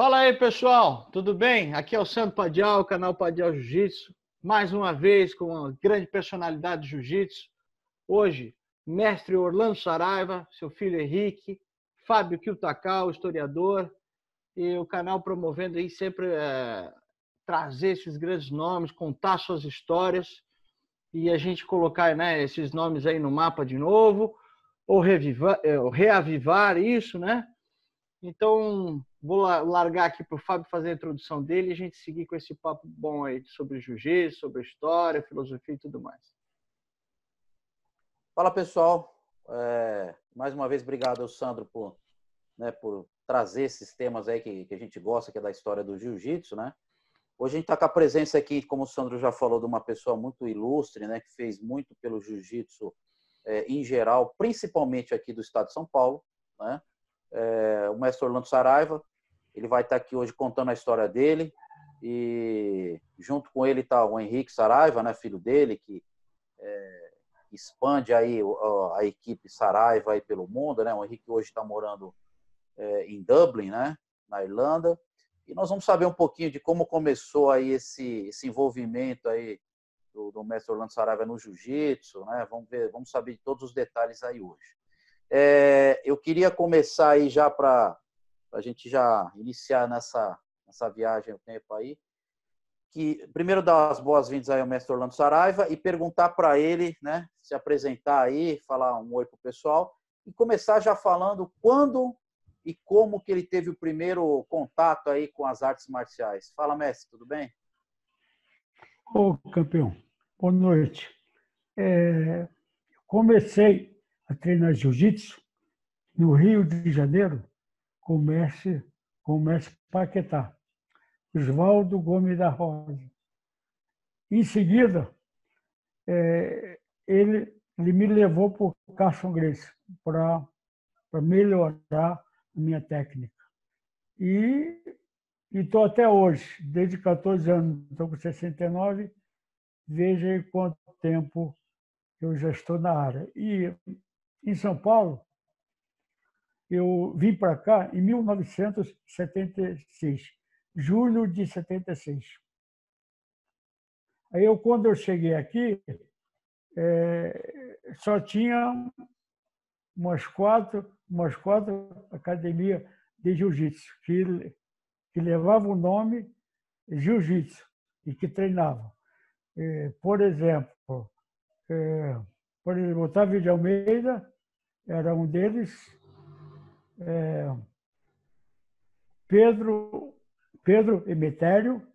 Fala aí, pessoal, tudo bem? Aqui é o Sandro Padial, canal Padial Jiu-Jitsu. Mais uma vez com uma grande personalidade de Jiu-Jitsu. Hoje, mestre Orlando Saraiva, seu filho Henrique, Fábio Kiltakal, historiador, e o canal promovendo aí sempre é, trazer esses grandes nomes, contar suas histórias e a gente colocar né, esses nomes aí no mapa de novo, ou, revivar, é, ou reavivar isso, né? Então, vou largar aqui para o Fábio fazer a introdução dele e a gente seguir com esse papo bom aí sobre jiu-jitsu, sobre história, filosofia e tudo mais. Fala, pessoal. É, mais uma vez, obrigado, Sandro, por, né, por trazer esses temas aí que, que a gente gosta, que é da história do jiu-jitsu, né? Hoje a gente está com a presença aqui, como o Sandro já falou, de uma pessoa muito ilustre, né, que fez muito pelo jiu-jitsu é, em geral, principalmente aqui do estado de São Paulo, né? É, o mestre Orlando Saraiva. Ele vai estar aqui hoje contando a história dele. E junto com ele está o Henrique Saraiva, né, filho dele, que é, expande aí a, a, equipe Saraiva aí pelo mundo. Né? O Henrique hoje está morando é, em Dublin, né, na Irlanda. E nós vamos saber um pouquinho de como começou aí esse, esse envolvimento aí do, do mestre Orlando Saraiva no jiu-jitsu, né? Vamos ver, vamos saber de todos os detalhes aí hoje. É, eu queria começar aí já para a gente já iniciar nessa, nessa viagem o tempo aí. Que, primeiro dar as boas-vindas aí ao mestre Orlando Saraiva e perguntar para ele, né, se apresentar aí, falar um oi para o pessoal e começar já falando quando e como que ele teve o primeiro contato aí com as artes marciais. Fala, mestre, tudo bem? Ô, campeão, boa noite. É, comecei a treinar jiu-jitsu no Rio de Janeiro com o mestre, com o mestre Paquetá, Oswaldo Gomes da Rosa. Em seguida, é, ele, ele me levou para o Carson Grace para melhorar a minha técnica. E estou até hoje, desde 14 anos, estou com 69, veja aí quanto tempo eu já estou na área. E em São Paulo, eu vim para cá em 1976, julho de 76. Aí eu, quando eu cheguei aqui, é, só tinha umas quatro, umas quatro academias de jiu-jitsu que, que levavam o nome jiu-jitsu e que treinavam. É, por exemplo, é, por exemplo, Otávio de Almeida era um deles. É, Pedro, Pedro Emetério,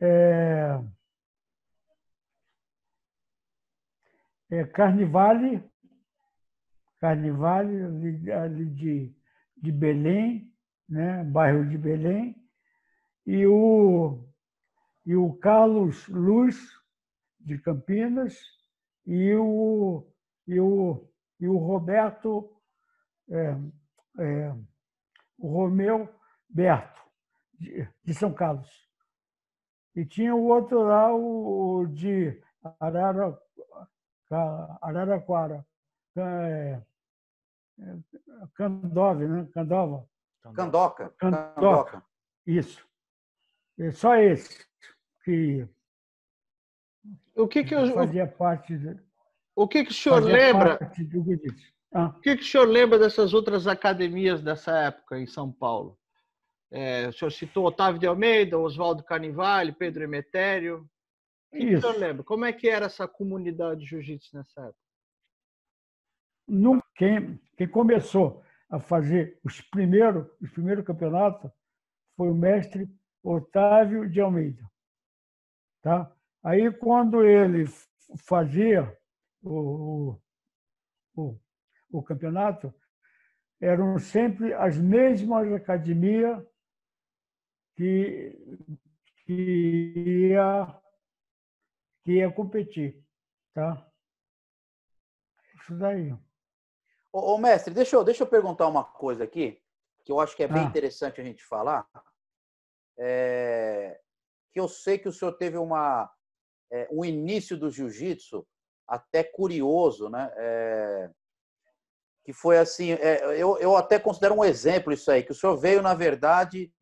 é, é, Carnivale, Carnivale ali, de, de Belém, né, bairro de Belém, e o, e o Carlos Luz, de Campinas, e o, e o, e o Roberto, é, é, o Romeu Berto, de, de, São Carlos. E tinha o outro lá, o de Arara, Araraquara, é, é, Candove, né? Candova. Candoca. Candoca. Candoca. Isso. É só esse que o que que eu, fazia parte de, o que que o senhor lembra? ah. o que que o senhor lembra dessas outras academias dessa época em São Paulo? É, o senhor citou Otávio de Almeida Oswaldo Carnivale Pedro Emetério. O que, que, o senhor lembra? Como é que era essa comunidade de jiu-jitsu nessa época? No, quem, quem começou a fazer os primeiros os primeiros campeonatos foi o mestre Otávio de Almeida tá Aí, quando ele fazia o, o, o campeonato, eram sempre as mesmas academias que, que, ia, que ia competir. Tá? Isso daí. Ô, ô, mestre, deixa eu, deixa eu perguntar uma coisa aqui, que eu acho que é bem ah. interessante a gente falar. É, que eu sei que o senhor teve uma, é, um início do jiu-jitsu até curioso, né? É, que foi assim, é, eu, eu até considero um exemplo isso aí, que o senhor veio, na verdade,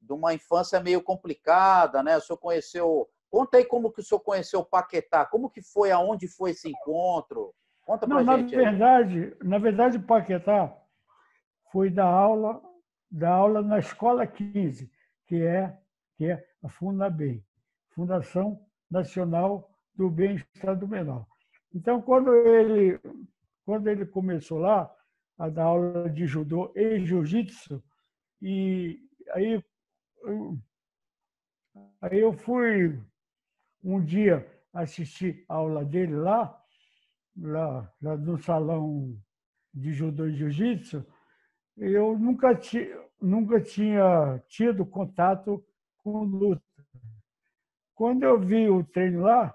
de uma infância meio complicada, né? O senhor conheceu. Conta aí como que o senhor conheceu o Paquetá, como que foi, aonde foi esse encontro? Conta pra Não, gente. Na aí. verdade, na verdade, o Paquetá foi da aula, da aula na Escola 15, que é, que é a FUNABEM, Fundação Nacional do Bem-Estar do Menor. Então, quando ele, quando ele começou lá a dar aula de judô e jiu-jitsu, e aí, aí eu fui um dia assistir a aula dele lá, lá, lá no salão de judô e jiu-jitsu, eu nunca, ti, nunca tinha tido contato com luta. Quando eu vi o treino lá,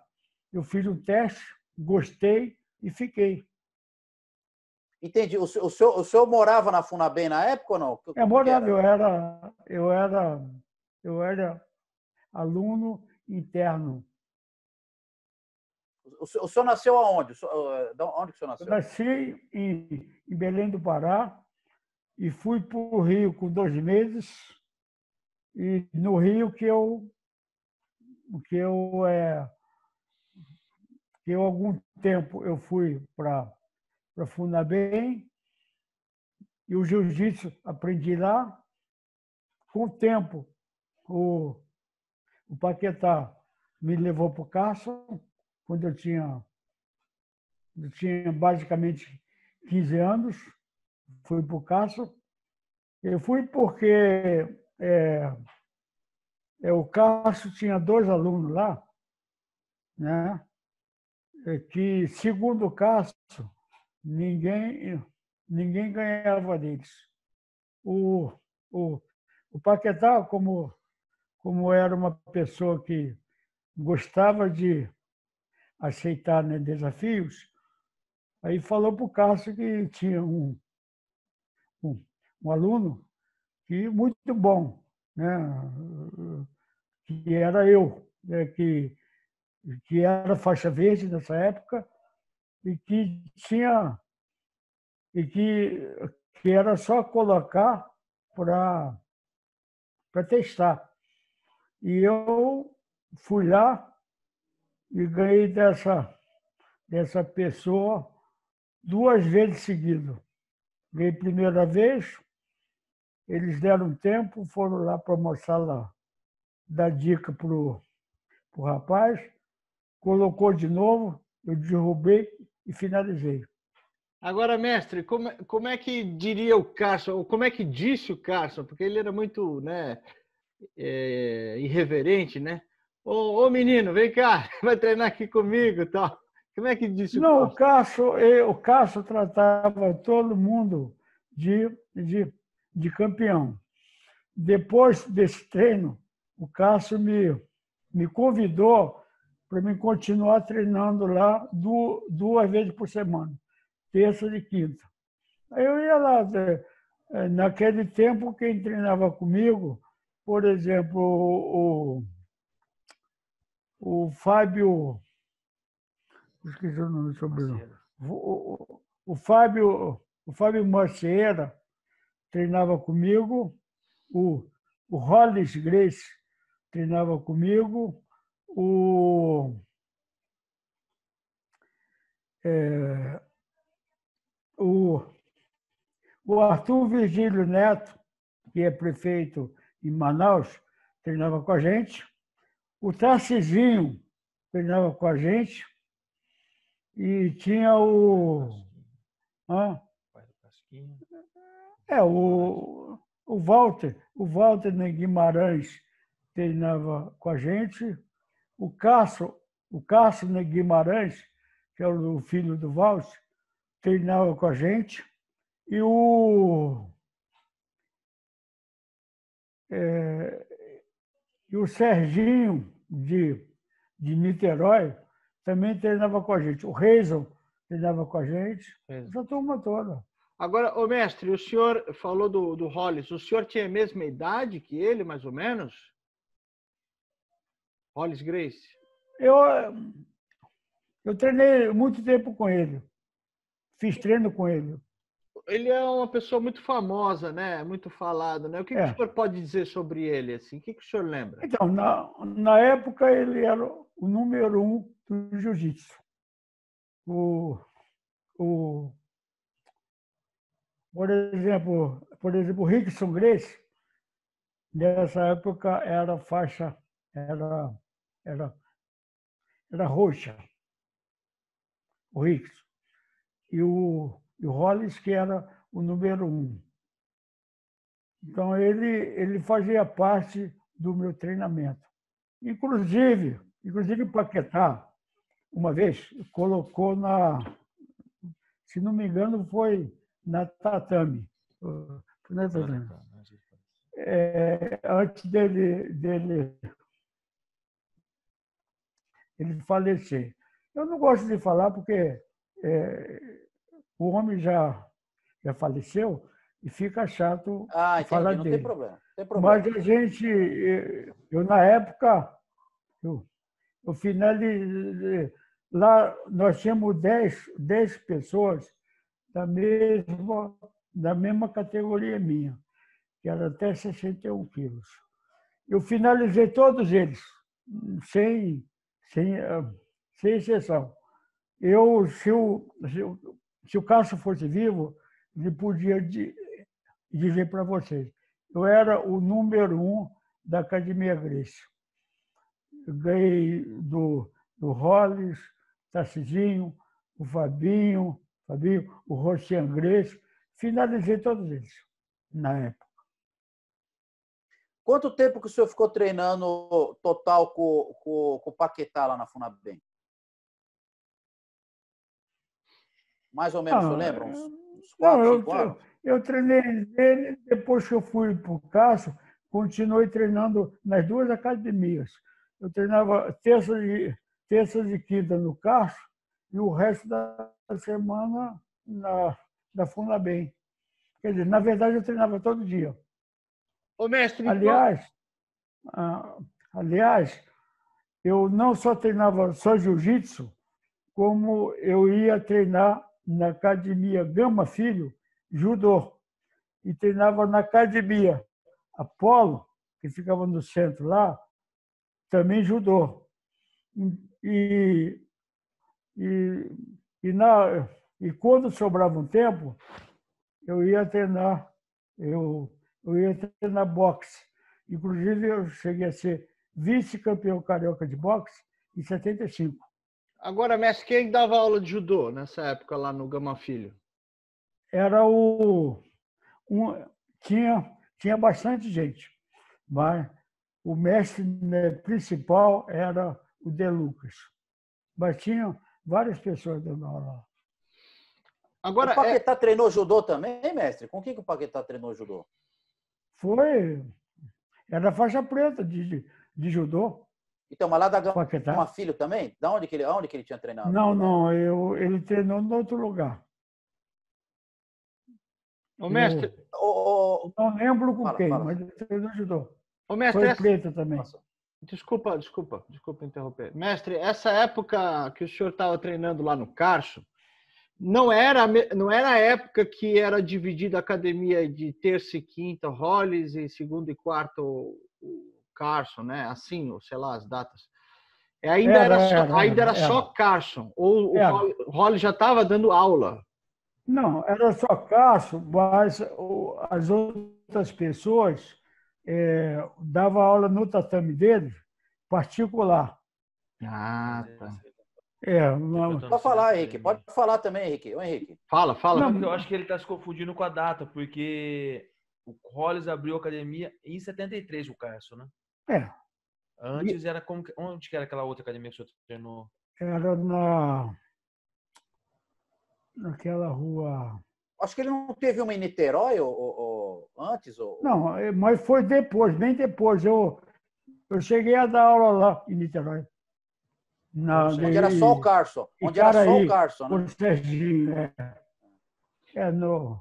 eu fiz um teste, gostei e fiquei. Entendi. O senhor, o, senhor, o senhor morava na Funabem na época ou não? É morava, eu era, eu era, eu era aluno interno. O senhor, o senhor nasceu aonde? O da onde que o senhor Eu nasceu? nasci em, em Belém do Pará e fui para o Rio com dois meses. E no Rio que eu que eu é que eu algum tempo eu fui para para Funabem e o jiu-jitsu aprendi lá. Com o tempo, o, o Paquetá me levou para o Carson, quando eu tinha, eu tinha basicamente 15 anos, fui para o Carson. Eu fui porque é, o Cássio tinha dois alunos lá, né? é que, segundo o Cássio, ninguém, ninguém ganhava deles. O, o, o Paquetá, como, como era uma pessoa que gostava de aceitar né, desafios, aí falou para o Cássio que tinha um, um, um aluno que muito bom, né? que era eu, né? que, que era faixa verde nessa época e que tinha e que, que era só colocar para testar. E eu fui lá e ganhei dessa dessa pessoa duas vezes seguido. Ganhei primeira vez, eles deram tempo, foram lá para mostrar lá, dar dica para o rapaz, colocou de novo, eu derrubei e finalizei. Agora, mestre, como, como é que diria o Carson, ou como é que disse o Carson, porque ele era muito né, é, irreverente, né? Ô, ô, menino, vem cá, vai treinar aqui comigo tal. Como é que disse Não, o Cássio, o Cássio tratava todo mundo de, de, de campeão. Depois desse treino, o Cássio me, me convidou para mim continuar treinando lá duas vezes por semana, terça e quinta. Aí eu ia lá. Naquele tempo, quem treinava comigo, por exemplo, o, o, o Fábio. Esqueci o nome do sobrenome. O, o, o, Fábio, o Fábio Macieira treinava comigo, o, o Hollis Grace treinava comigo, o, é, o, o Arthur Virgílio Neto, que é prefeito em Manaus, treinava com a gente. O Tarcisinho treinava com a gente. E tinha o. Hã? É, o, o Walter, o Walter Guimarães treinava com a gente. O Cássio, o Cássio Guimarães, que é o filho do Walter, treinava com a gente. E o. É, e o Serginho, de, de Niterói, também treinava com a gente. O Reison treinava com a gente. Essa turma toda. Agora, ô mestre, o senhor falou do, do Hollis. O senhor tinha a mesma idade que ele, mais ou menos? Hollis Grace? Eu, eu treinei muito tempo com ele. Fiz treino com ele. ele é uma pessoa muito famosa, né? Muito falado, né? O que, é. que o senhor pode dizer sobre ele? Assim? O que, que o senhor lembra? Então, na, na época ele era o número um do jiu-jitsu. O, o, por exemplo, por exemplo, Rickson Grace, nessa época era faixa, era, era, era roxa, o Rickson. E o, e o Hollis, que era o número um. Então, ele, ele fazia parte do meu treinamento. Inclusive, inclusive o Paquetá, uma vez, colocou na, se não me engano, foi na tatame. Na tatame. É, antes dele, dele ele falecer. Eu não gosto de falar porque é, o homem já, já faleceu e fica chato ah, entendi, falar não dele. Tem problema, tem problema. Mas a gente, eu na época, eu, eu finalizei, lá nós tínhamos 10, 10 pessoas da mesma, da mesma categoria minha, que era até 61 quilos. Eu finalizei todos eles, sem, sem, sem exceção. Eu, se o, se o, se o Cássio fosse vivo, ele podia dizer para vocês. Eu era o número um da Academia Grécia. Ganhei do, do Hollis, Tarcisinho, o Fabinho, Fabinho o Rocian Grécia. Finalizei todos eles na época. Quanto tempo que o senhor ficou treinando total com, com, com o Paquetá lá na Funabem? Mais ou menos, ah, lembra? Uns, uns quatro, não, eu? Eu treinei ele, depois que eu fui para o Cássio, continuei treinando nas duas academias. Eu treinava terça e, terça e quinta no Cássio e o resto da semana na, na Fundabem. Quer dizer, na verdade, eu treinava todo dia. Ô, mestre, aliás, então... aliás, eu não só treinava só jiu-jitsu, como eu ia treinar na academia Gama Filho, judô. E treinava na academia Apolo, que ficava no centro lá, também judô. E, e, e, na, e quando sobrava um tempo, eu ia treinar, eu, eu ia treinar boxe. Inclusive, eu cheguei a ser vice-campeão carioca de boxe em 75. Agora, mestre, quem dava aula de judô nessa época lá no Gama Filho? Era o. Um, tinha, tinha bastante gente, mas o mestre né, principal era o De Lucas. Mas tinha várias pessoas dando aula. Agora, o Paquetá é... treinou judô também, mestre? Com quem que o Paquetá treinou judô? Foi. Era faixa preta de, de, judô. Então, mas lá da Gama Filho também? Da onde que ele, onde que ele tinha treinado? Não, não, eu, ele treinou em outro lugar. O mestre. Eu, não lembro com fala, quem, fala. mas ele ajudou. O mestre, Foi essa... preta também. Nossa. Desculpa, desculpa, desculpa interromper. Mestre, essa época que o senhor estava treinando lá no Carso, não era, não era a época que era dividida a academia de terça e quinta, Hollis, e segundo e quarto, Carson, né? Assim, ou sei lá, as datas. É, ainda era, era, só, era, ainda era, só Carson, ou o Holly já estava dando aula? Não, era só Carson, mas as outras pessoas é, davam aula no tatame dele, particular. Ah, tá. É, não... Pode falar, Henrique. Pode falar também, Henrique. Ô, Henrique. Fala, fala. Não, eu acho que ele está se confundindo com a data, porque o Hollis abriu a academia em 73, o Carson, né? É. Antes era como. Onde que era aquela outra academia que o senhor treinou? Era na. Naquela rua. Acho que ele não teve uma em Niterói ou, ou, ou antes? Ou... Não, é, mas foi depois, bem depois. Eu, eu cheguei a dar aula lá em Niterói. Na, onde de, era só o Carson. Onde era só o Carson, né? O Serginho, é. é no,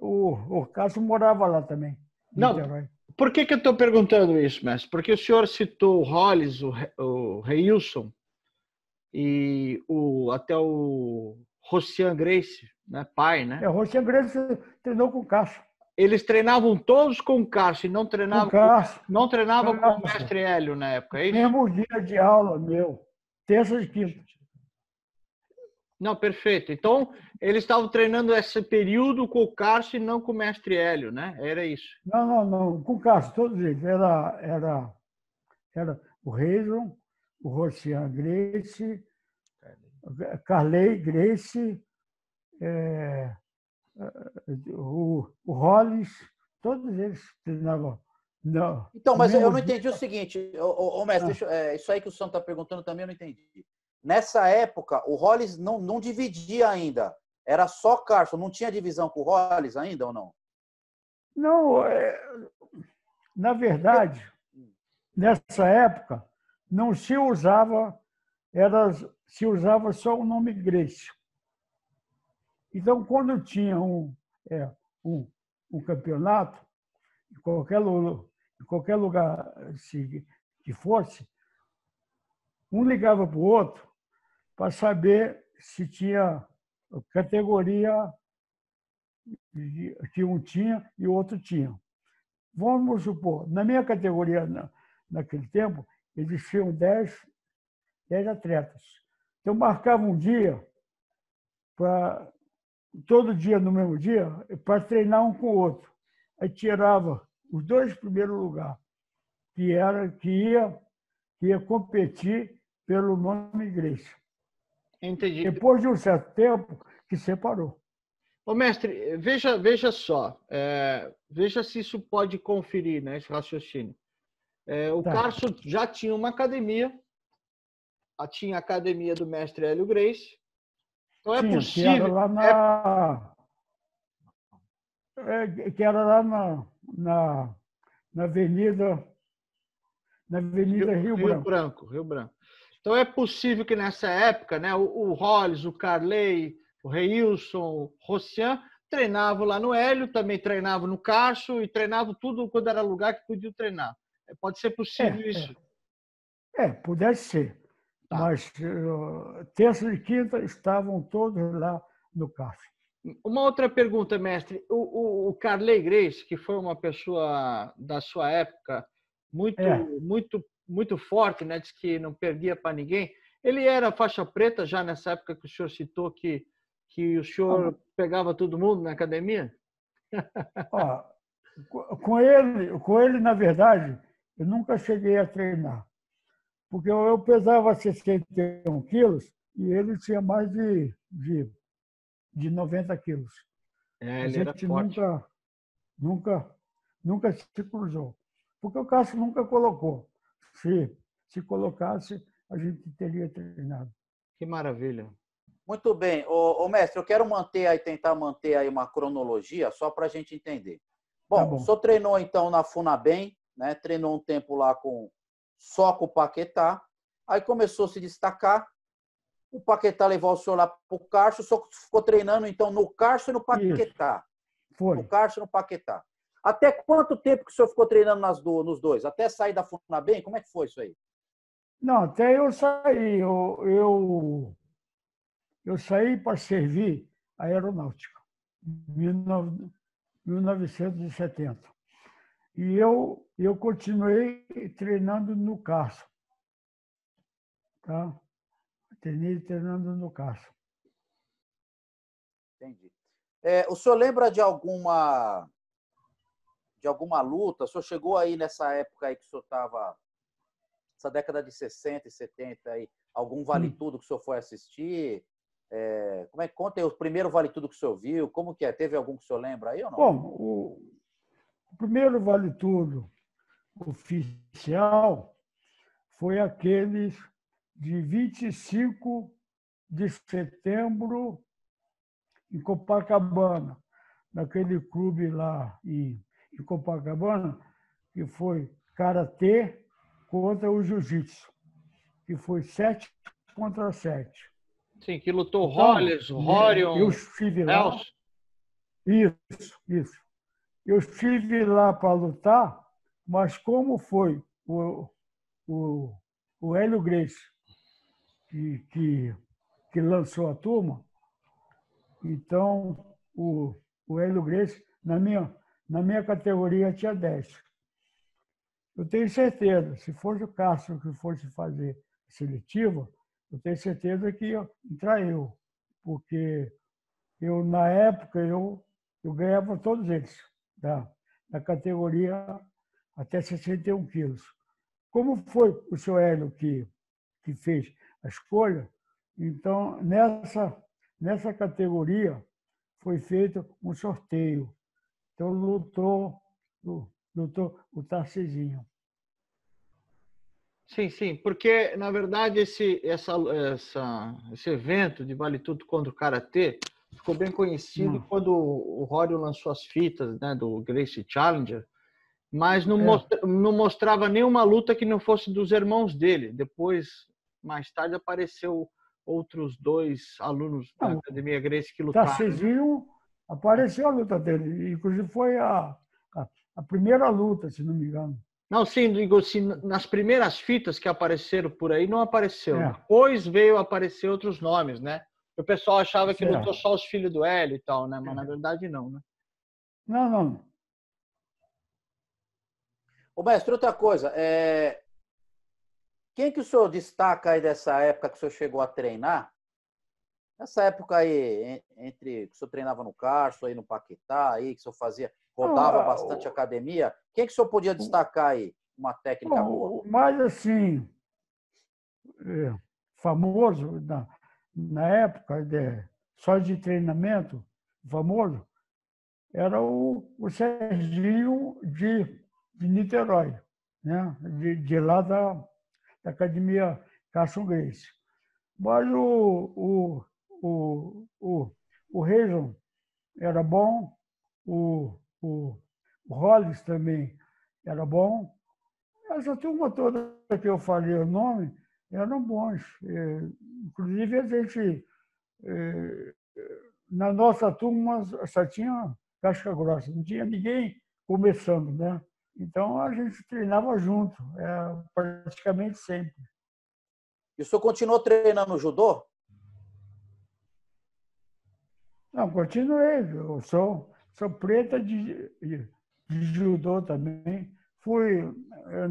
o, o Carson morava lá também. Não, Niterói. Por que, que eu estou perguntando isso, mestre? Porque o senhor citou o Hollis, o, o Reilson e o, até o Rocian Grace, né? pai, né? É, Rocian Grace treinou com o Cássio. Eles treinavam todos com o Cássio e não treinavam, Cássio. não treinavam com o mestre Hélio na época, é isso? Mesmo dia de aula meu, terça e quinta. Não, perfeito. Então, eles estavam treinando esse período com o Cássio e não com o mestre Hélio, né? Era isso. Não, não, não, com o Cássio, todos eles. Era, era, era o Reison, o Rocian Grace, Carley Grace, é, o, o Hollis, todos eles treinavam. Não, Então, mas eu não entendi o seguinte, ô, ô, mestre, Ah. eu- é, isso aí que o Santo está perguntando também eu não entendi. Nessa época, o Hollis não, não dividia ainda. Era só Carson, não tinha divisão com o Hollis ainda ou não? Não, é, na verdade, nessa época, não se usava, era, se usava só o nome Grace. Então, quando tinha um, é, um, um campeonato, em qualquer, em qualquer lugar se, que fosse, um ligava para o outro para saber se tinha categoria que um tinha e o outro tinha. Vamos supor, na minha categoria, na- naquele tempo, existiam 10, 10 atletas. Então, marcava um dia, pra, todo dia no mesmo dia, para treinar um com o outro. Aí tirava os dois primeiros lugares, que, era, que, ia, que ia competir pelo nome igreja. Entendi. Depois de um certo tempo, que separou. Ô, mestre, veja, veja só, é, veja se isso pode conferir, né, esse raciocínio. É, o Tá. Carso já tinha uma academia, tinha a academia do mestre Hélio Grace. Então é Tinha, que era possível. lá na. é, que era lá na, na, na Avenida. Na Avenida Rio, Branco. Rio Branco. Então é possível que nessa época, né, o, o Hollis, o Carley, o Reilson, o Rocian treinavam lá no Hélio, também treinavam no Carso e treinavam tudo quando era lugar que podiam treinar. É, Pode ser possível É, é. isso. É, pudesse ser. Tá. Mas eh, terça e quinta estavam todos lá no CAF. Uma outra pergunta, mestre. O, o, o Carley Grace, que foi uma pessoa da sua época muito, É. muito, muito forte, né? Diz que não perdia para ninguém. Ele era faixa preta já nessa época que o senhor citou que, que o senhor pegava todo mundo na academia? Ó, co- com ele, com ele, na verdade, eu nunca cheguei a treinar. Porque eu pesava 61 quilos e ele tinha mais de, de, de 90 quilos. É, A ele era gente forte. nunca, nunca, nunca se cruzou. Porque o Cássio nunca colocou. Se, se colocasse, a gente teria treinado. Que maravilha. Muito bem. Ô, ô, mestre, eu quero manter aí, tentar manter aí uma cronologia só para a gente entender. Bom, Tá bom. o senhor treinou então na Funabem, né? Treinou um tempo lá com só com o Paquetá. Aí começou a se destacar. O Paquetá levou o senhor lá para o Carso, o senhor ficou treinando então no Carso e no Paquetá. Foi. No Carso e no Paquetá. Até quanto tempo que o senhor ficou treinando nas do, nos dois? Até sair da Funabem? Como é que foi isso aí? Não, até eu saí. Eu, eu, eu saí para servir a aeronáutica, em 19- 1970. E eu, eu continuei treinando no CASO. Tá? Treinei treinando no CASO. Entendi. É, o senhor lembra de alguma de alguma luta? O senhor chegou aí nessa época aí que o senhor estava, essa década de 60 e 70 aí, algum vale tudo que o senhor foi assistir? É, como é que conta aí o primeiro vale tudo que o senhor viu? Como que é? Teve algum que o senhor lembra aí ou não? Bom, o primeiro vale tudo oficial foi aquele de 25 de setembro em Copacabana, naquele clube lá em, em Copacabana, que foi karatê contra o jiu-jitsu, que foi sete contra sete. Sim, que lutou Então, Hollis, Horion, Eu estive lá. Nelson. Isso, isso. Eu estive lá para lutar, mas como foi o, o, o Hélio Grace que, que, que lançou a turma, Então, o, o Hélio Grace, na minha, na minha categoria, tinha 10. Eu tenho certeza, se fosse o Castro que fosse fazer seletiva, eu tenho certeza que ia entrar eu, porque eu, na época, eu, eu ganhava todos eles, da, da categoria até 61 quilos. Como foi o seu Hélio que, que fez a escolha, então, nessa, nessa categoria, foi feito um sorteio. Então, lutou, lutou o Tarcisinho. Sim, sim, porque, na verdade, esse, essa, essa, esse evento de Vale Tudo contra o Karatê ficou bem conhecido hum. quando o Ródio lançou as fitas né, do Gracie Challenger, mas não, é. mostra, não mostrava nenhuma luta que não fosse dos irmãos dele. Depois, mais tarde, apareceu outros dois alunos da Academia Gracie que lutaram. Tarcísio apareceu a luta dele, inclusive foi a, a, a, primeira luta, se não me engano. Não, sim, digo assim, nas primeiras fitas que apareceram por aí não apareceu. É. Depois veio aparecer outros nomes, né? O pessoal achava que lutou só os filhos do Hélio e tal, né? Mas é. na verdade não, né? Não, não. Ô, mestre, outra coisa. É... Quem que o senhor destaca aí dessa época que o senhor chegou a treinar? Nessa época aí, entre que o senhor treinava no Carso, aí no Paquetá, aí, que o senhor fazia, rodava ah, bastante o... academia, quem que o senhor podia destacar aí? Uma técnica boa? Mais assim, é, famoso na, na época, de, só de treinamento, famoso, era o, o Serginho de, de Niterói, né? de, de lá da, da Academia Carson Grace. Mas o, o, o, o, o Reison era bom, o, o, o Hollis também era bom. Essa turma toda que eu falei o nome eram bons. É, inclusive, a gente, é, na nossa turma, só tinha casca grossa, não tinha ninguém começando, né? Então a gente treinava junto, é, praticamente sempre. E o senhor continuou treinando judô? Não, continuei. Eu sou, sou preta de, de, de judô também. Fui,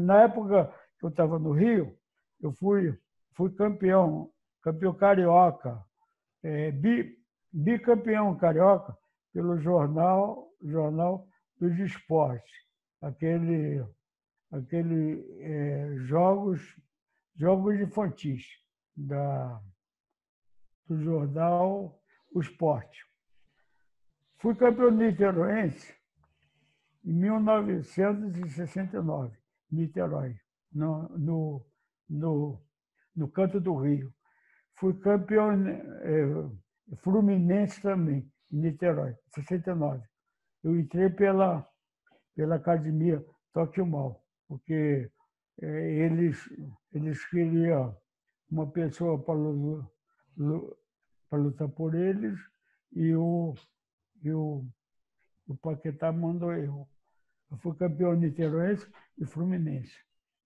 na época que eu estava no Rio, eu fui, fui campeão, campeão carioca, é, bi, bicampeão carioca pelo jornal, jornal dos esportes aquele, aquele é, jogos, jogos infantis da, do jornal O Esporte. Fui campeão niteroense em 1969, Niterói, no, no, no, no canto do Rio. Fui campeão é, fluminense também, em Niterói, 69. Eu entrei pela pela Academia Toque Mal, porque é, eles, eles queriam uma pessoa para lutar por eles e o, e o, o Paquetá mandou eu. Eu fui campeão niteroense e fluminense.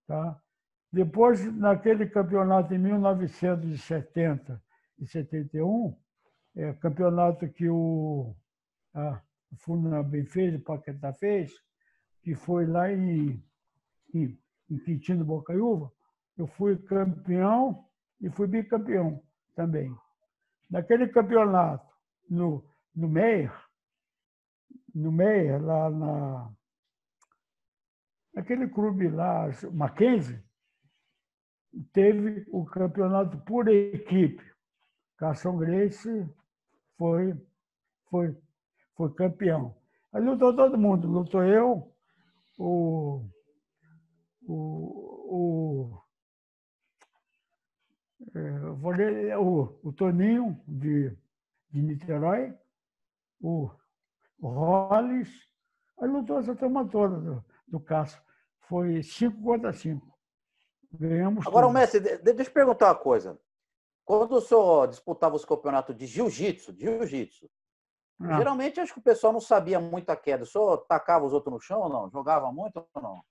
Tá? Depois, naquele campeonato em 1970 e 71, é, campeonato que o, Funabem fez, o Paquetá fez, que foi lá em, em, em Quintino Bocaiúva, eu fui campeão e fui bicampeão também. Naquele campeonato, no, no Meyer, no Meyer, lá na, naquele clube lá, Mackenzie, teve o campeonato por equipe. Cação Grace foi, foi, foi campeão. Aí lutou todo mundo, lutou eu, o, o, o, é, o, o Toninho de, de Niterói, o, o Hollis, aí lutou essa turma toda do, do Cássio. Foi 5 contra 5. Ganhamos. Agora, tudo. mestre, deixa eu perguntar uma coisa. Quando o senhor disputava os campeonatos de jiu-jitsu, jiu-jitsu, ah. Geralmente, acho que o pessoal não sabia muito a queda. Só tacava os outros no chão ou não? Jogava muito ou não?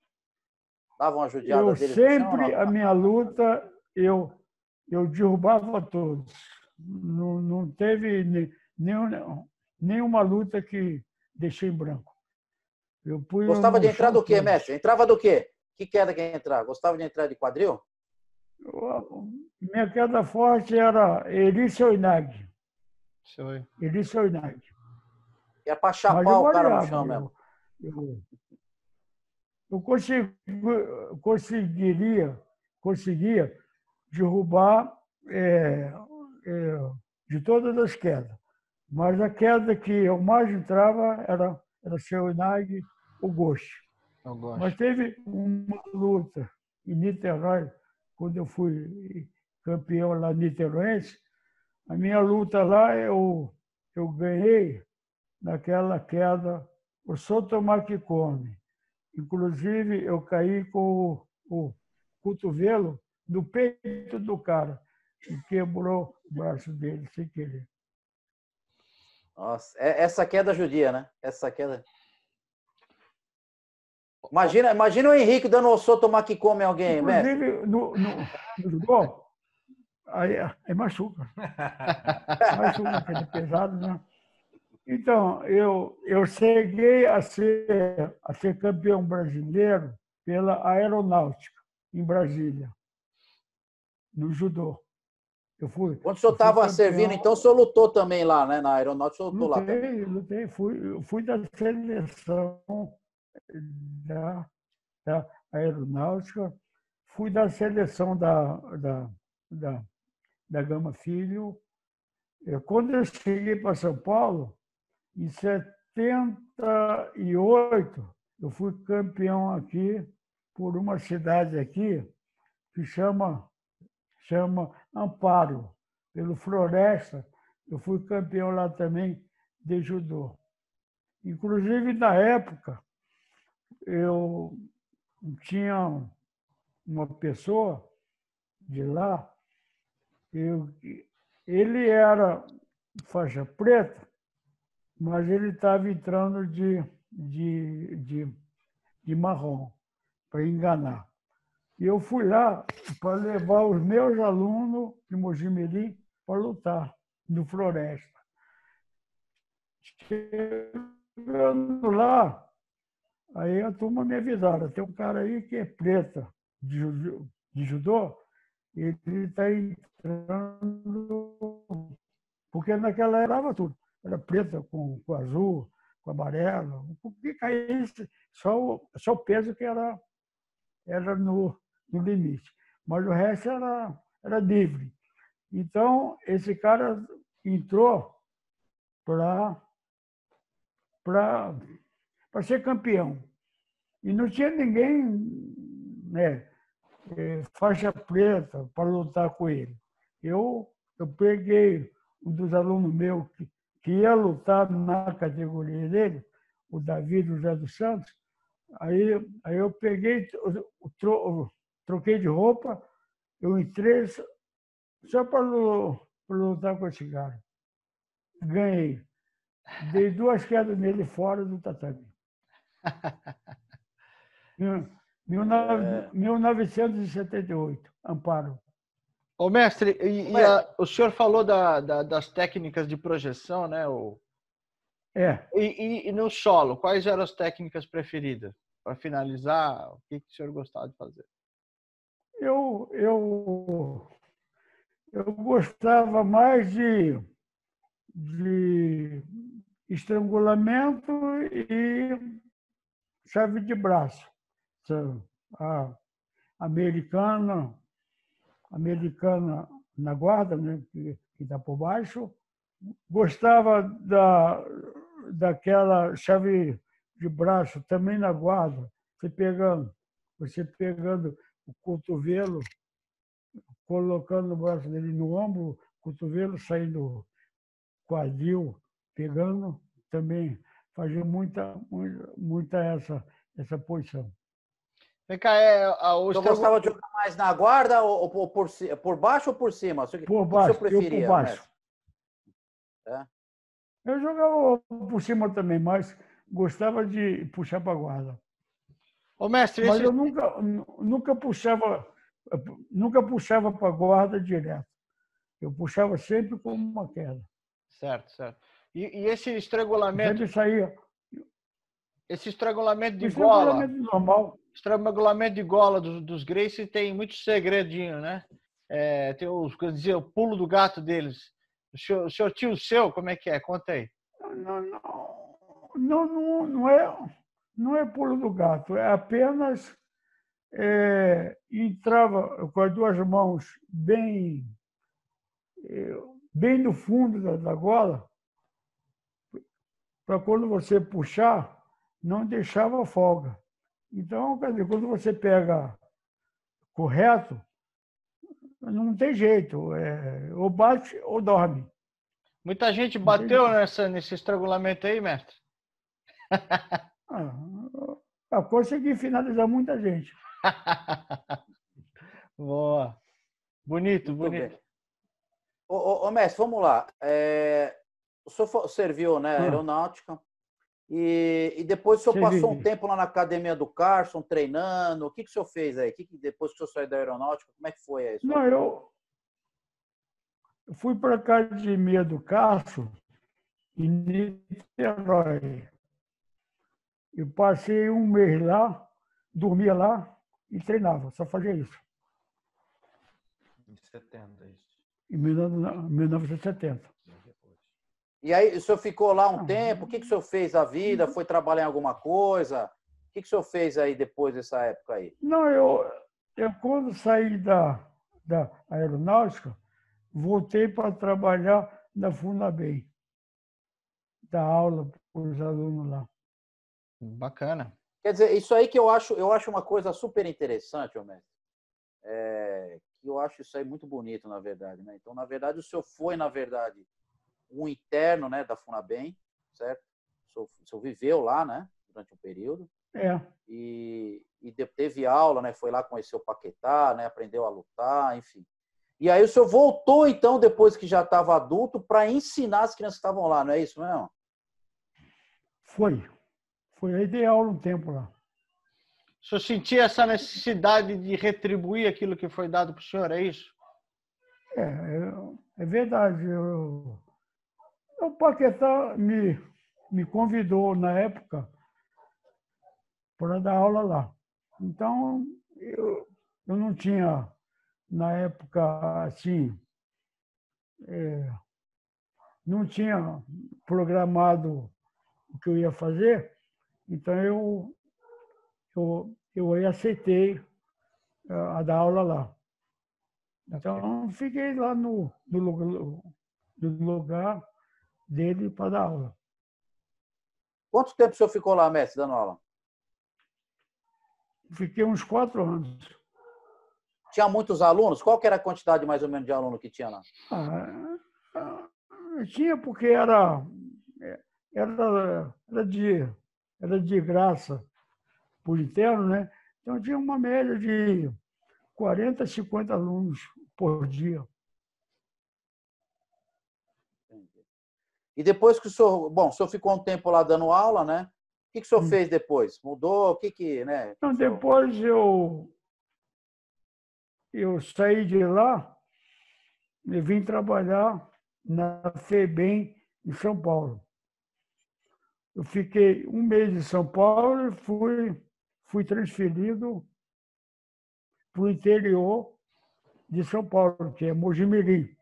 Dava uma judiada eu deles sempre, chão, a minha luta, eu, eu derrubava todos. Não, não teve nenhum, nenhuma luta que deixei em branco. Eu Gostava de entrar do quê, mestre? Entrava do quê? Que queda que entrar? Gostava de entrar de quadril? Minha queda forte era Eri Soinag. Eri Soinag. É para chapar o cara no chão mesmo. Eu, eu consegui, conseguiria, conseguia derrubar é, é, de todas as quedas. Mas a queda que eu mais entrava era, era seu Inag, o Gosto. Mas teve uma luta em Niterói, quando eu fui campeão lá niteroense, a minha luta lá eu, eu ganhei naquela queda o Sotomar que come. Inclusive, eu caí com o, o cotovelo no peito do cara e quebrou o braço dele sem querer. Nossa, é, essa queda judia, né? Essa queda. Imagina, imagina o Henrique dando o soto que come alguém, Inclusive, mestre. no, no, no judô, aí, aí machuca. machuca, é pesado, né? Então, eu, eu cheguei a ser, a ser campeão brasileiro pela aeronáutica, em Brasília, no judô. Eu fui. Quando o senhor estava servindo, então o senhor lutou também lá, né? Na aeronáutica, o senhor lutou lutei, lá também. Lutei, fui, fui da seleção da, da aeronáutica, fui da seleção da, da, da, da Gama Filho. Quando eu cheguei para São Paulo, em 78, eu fui campeão aqui por uma cidade aqui que chama, chama Amparo, pelo Floresta. Eu fui campeão lá também de judô. Inclusive, na época, eu tinha uma pessoa de lá, eu, ele era faixa preta, mas ele estava entrando de, de, de, de marrom, para enganar. E eu fui lá para levar os meus alunos de Mojimirim para lutar no Floresta. Chegando lá, aí a turma me avisaram, tem um cara aí que é preta de, de judô, ele está entrando, porque naquela era tudo era preta com, com azul, com amarelo. O que caísse, só o, só o peso que era, era no, no limite. Mas o resto era, era livre. Então, esse cara entrou para ser campeão. E não tinha ninguém né, eh, faixa preta para lutar com ele. Eu, eu peguei um dos alunos meus que, que ia lutar na categoria dele, o Davi José dos Santos. Aí, aí eu peguei, tro, troquei de roupa, eu entrei só para lutar com esse cara. Ganhei. Dei duas quedas nele fora do tatame. 1978, Amparo. Ô, mestre, e, e a, o senhor falou da, da, das técnicas de projeção, né? O... É. E, e, no solo, quais eram as técnicas preferidas? Para finalizar, o que, que o senhor gostava de fazer? Eu, eu, eu gostava mais de, de estrangulamento e chave de braço. A americana, americana na guarda, né, que está por baixo. Gostava da, daquela chave de braço também na guarda, você pegando, você pegando o cotovelo, colocando o braço dele no ombro, cotovelo saindo quadril, pegando, também fazia muita, muita, muita essa, essa posição. Vem cá, é, a, o Você gostava de jogar mais na guarda ou, ou por, por baixo ou por cima? Por baixo, o que você preferia, eu por baixo. É? Eu jogava por cima também, mas gostava de puxar para a guarda. Ô, mestre, mas esse... eu nunca, nunca puxava nunca puxava para a guarda direto. Eu puxava sempre com uma queda. Certo, certo. E, e esse estrangulamento, esse estrangulamento de gola, normal. estrangulamento de gola dos, dos Gracie tem muito segredinho, né? É, tem os, quer dizer, o pulo do gato deles. O seu, o seu tio seu, como é que é? Conta aí. Não, não, não, não, não é, não é pulo do gato, é apenas é, entrava com as duas mãos bem, é, bem no fundo da, da gola, para quando você puxar, não deixava folga. Então, quer dizer, quando você pega correto, não tem jeito, é, ou bate ou dorme. Muita gente bateu nessa, nesse estrangulamento aí, mestre? Ah, consegui finalizar muita gente. Boa. Bonito, Muito bonito. Ô, ô, ô, mestre, vamos lá. É, o senhor serviu na Ah. aeronáutica e, e depois o senhor Servi. passou um tempo lá na academia do Carson, treinando. O que, que o senhor fez aí? O que que, depois que o senhor saiu da aeronáutica, como é que foi aí? Não, eu eu fui para a academia do Castro, em Niterói. Eu passei um mês lá, dormia lá e treinava, só fazia isso, Em 70, isso. em 1970. E aí o senhor ficou lá um Ah. tempo? O que, que o senhor fez da vida? Foi trabalhar em alguma coisa? O que, que o senhor fez aí depois dessa época aí? Não, eu, eu quando saí da, da aeronáutica, voltei para trabalhar na Funabem, dar aula para os alunos lá. Bacana. Quer dizer, isso aí que eu acho, eu acho uma coisa super interessante, ô mestre. É, que eu acho isso aí muito bonito, na verdade. Né? Então, na verdade, o senhor foi, na verdade, um interno né, da Funabem, certo? O senhor, o senhor viveu lá, né? Durante um período. É, E, e de- teve aula, né? Foi lá conhecer o Paquetá, né? Aprendeu a lutar, enfim. E aí o senhor voltou, então, depois que já estava adulto, para ensinar as crianças que estavam lá, não é isso mesmo? foi. Foi aí dei aula um tempo lá. O senhor sentia essa necessidade de retribuir aquilo que foi dado para o senhor, é isso? É, é, é verdade. Eu, o Paquetá me, me convidou na época para dar aula lá. Então, eu, eu não tinha, na época, assim, é, não tinha programado o que eu ia fazer, então eu, eu, eu aceitei a dar aula lá. Então, fiquei lá no, no, no lugar dele para dar aula. Quanto tempo o senhor ficou lá, mestre, dando aula? Fiquei uns quatro anos. Tinha muitos alunos? Qual que era a quantidade, mais ou menos, de aluno que tinha lá? Ah, ah, tinha porque era, era, era, de, era de graça por interno, né? Então tinha uma média de 40, 50 alunos por dia. E depois que o senhor... Bom, o senhor ficou um tempo lá dando aula, né? O que, que o senhor Hum. fez depois? Mudou? O que que, né? Então, depois eu, eu saí de lá e vim trabalhar na FEBEM em São Paulo. Eu fiquei um mês em São Paulo e fui, fui transferido para o interior de São Paulo, que é Mojimirim.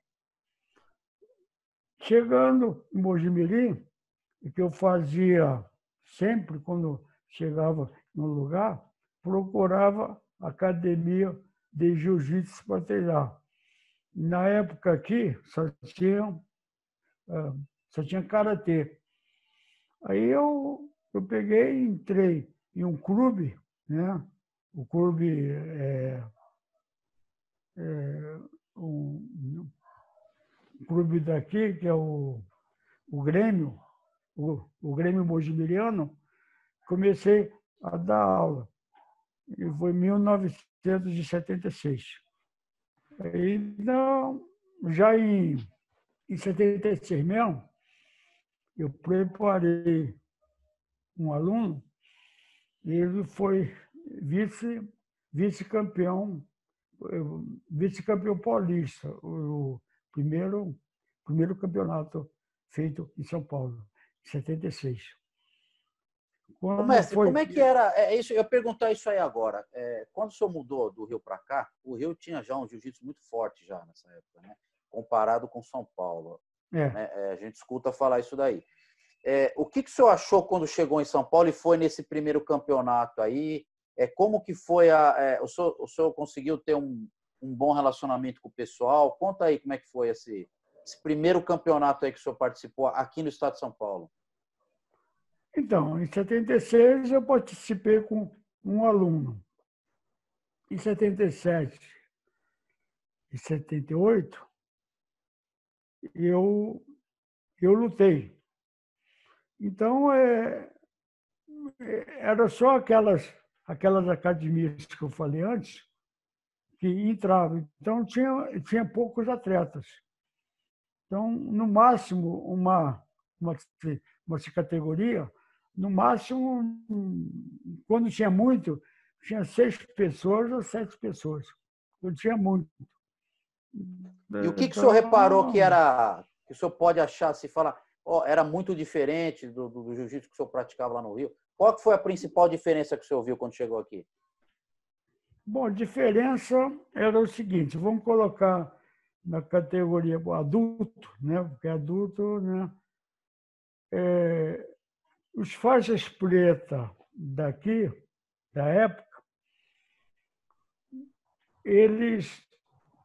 Chegando em Mojimirim, que eu fazia sempre quando chegava no lugar, procurava academia de jiu-jitsu para treinar. Na época aqui, só tinha, ah, só tinha karatê. Aí eu, eu peguei entrei em um clube, né? o clube é, é, um clube daqui, que é o, o Grêmio, o, o Grêmio Mojimiriano, comecei a dar aula. E foi em 1976. Aí, não, já em, em 76 mesmo, eu preparei um aluno, ele foi vice, vice-campeão, eh, vice-campeão paulista, o primeiro, primeiro campeonato feito em São Paulo, em 76. Quando mestre, foi... como é que era? É, é isso, eu ia perguntar isso aí agora. É, quando o senhor mudou do Rio para cá, o Rio tinha já um jiu-jitsu muito forte já nessa época, né? comparado com São Paulo. É. Né? É, a gente escuta falar isso daí. É, o que, que o senhor achou quando chegou em São Paulo e foi nesse primeiro campeonato aí? É, como que foi a. É, o, senhor, o senhor conseguiu ter um, um bom relacionamento com o pessoal? Conta aí como é que foi esse, esse primeiro campeonato aí que o senhor participou aqui no estado de São Paulo. Então, em 76 eu participei com um aluno. Em 77 e 78 eu eu lutei. Então é, é, era só aquelas aquelas academias que eu falei antes que entravam. Então tinha tinha poucos atletas. Então no máximo uma uma, uma categoria no máximo, quando tinha muito, tinha seis pessoas ou sete pessoas. Quando tinha muito. E o que, que o senhor reparou que era, que o senhor pode achar, se falar, oh, era muito diferente do, do, do jiu-jitsu que o senhor praticava lá no Rio? Qual foi a principal diferença que o senhor viu quando chegou aqui? Bom, a diferença era o seguinte, vamos colocar na categoria adulto, né? Porque adulto, né? É, os faixas preta daqui, da época, eles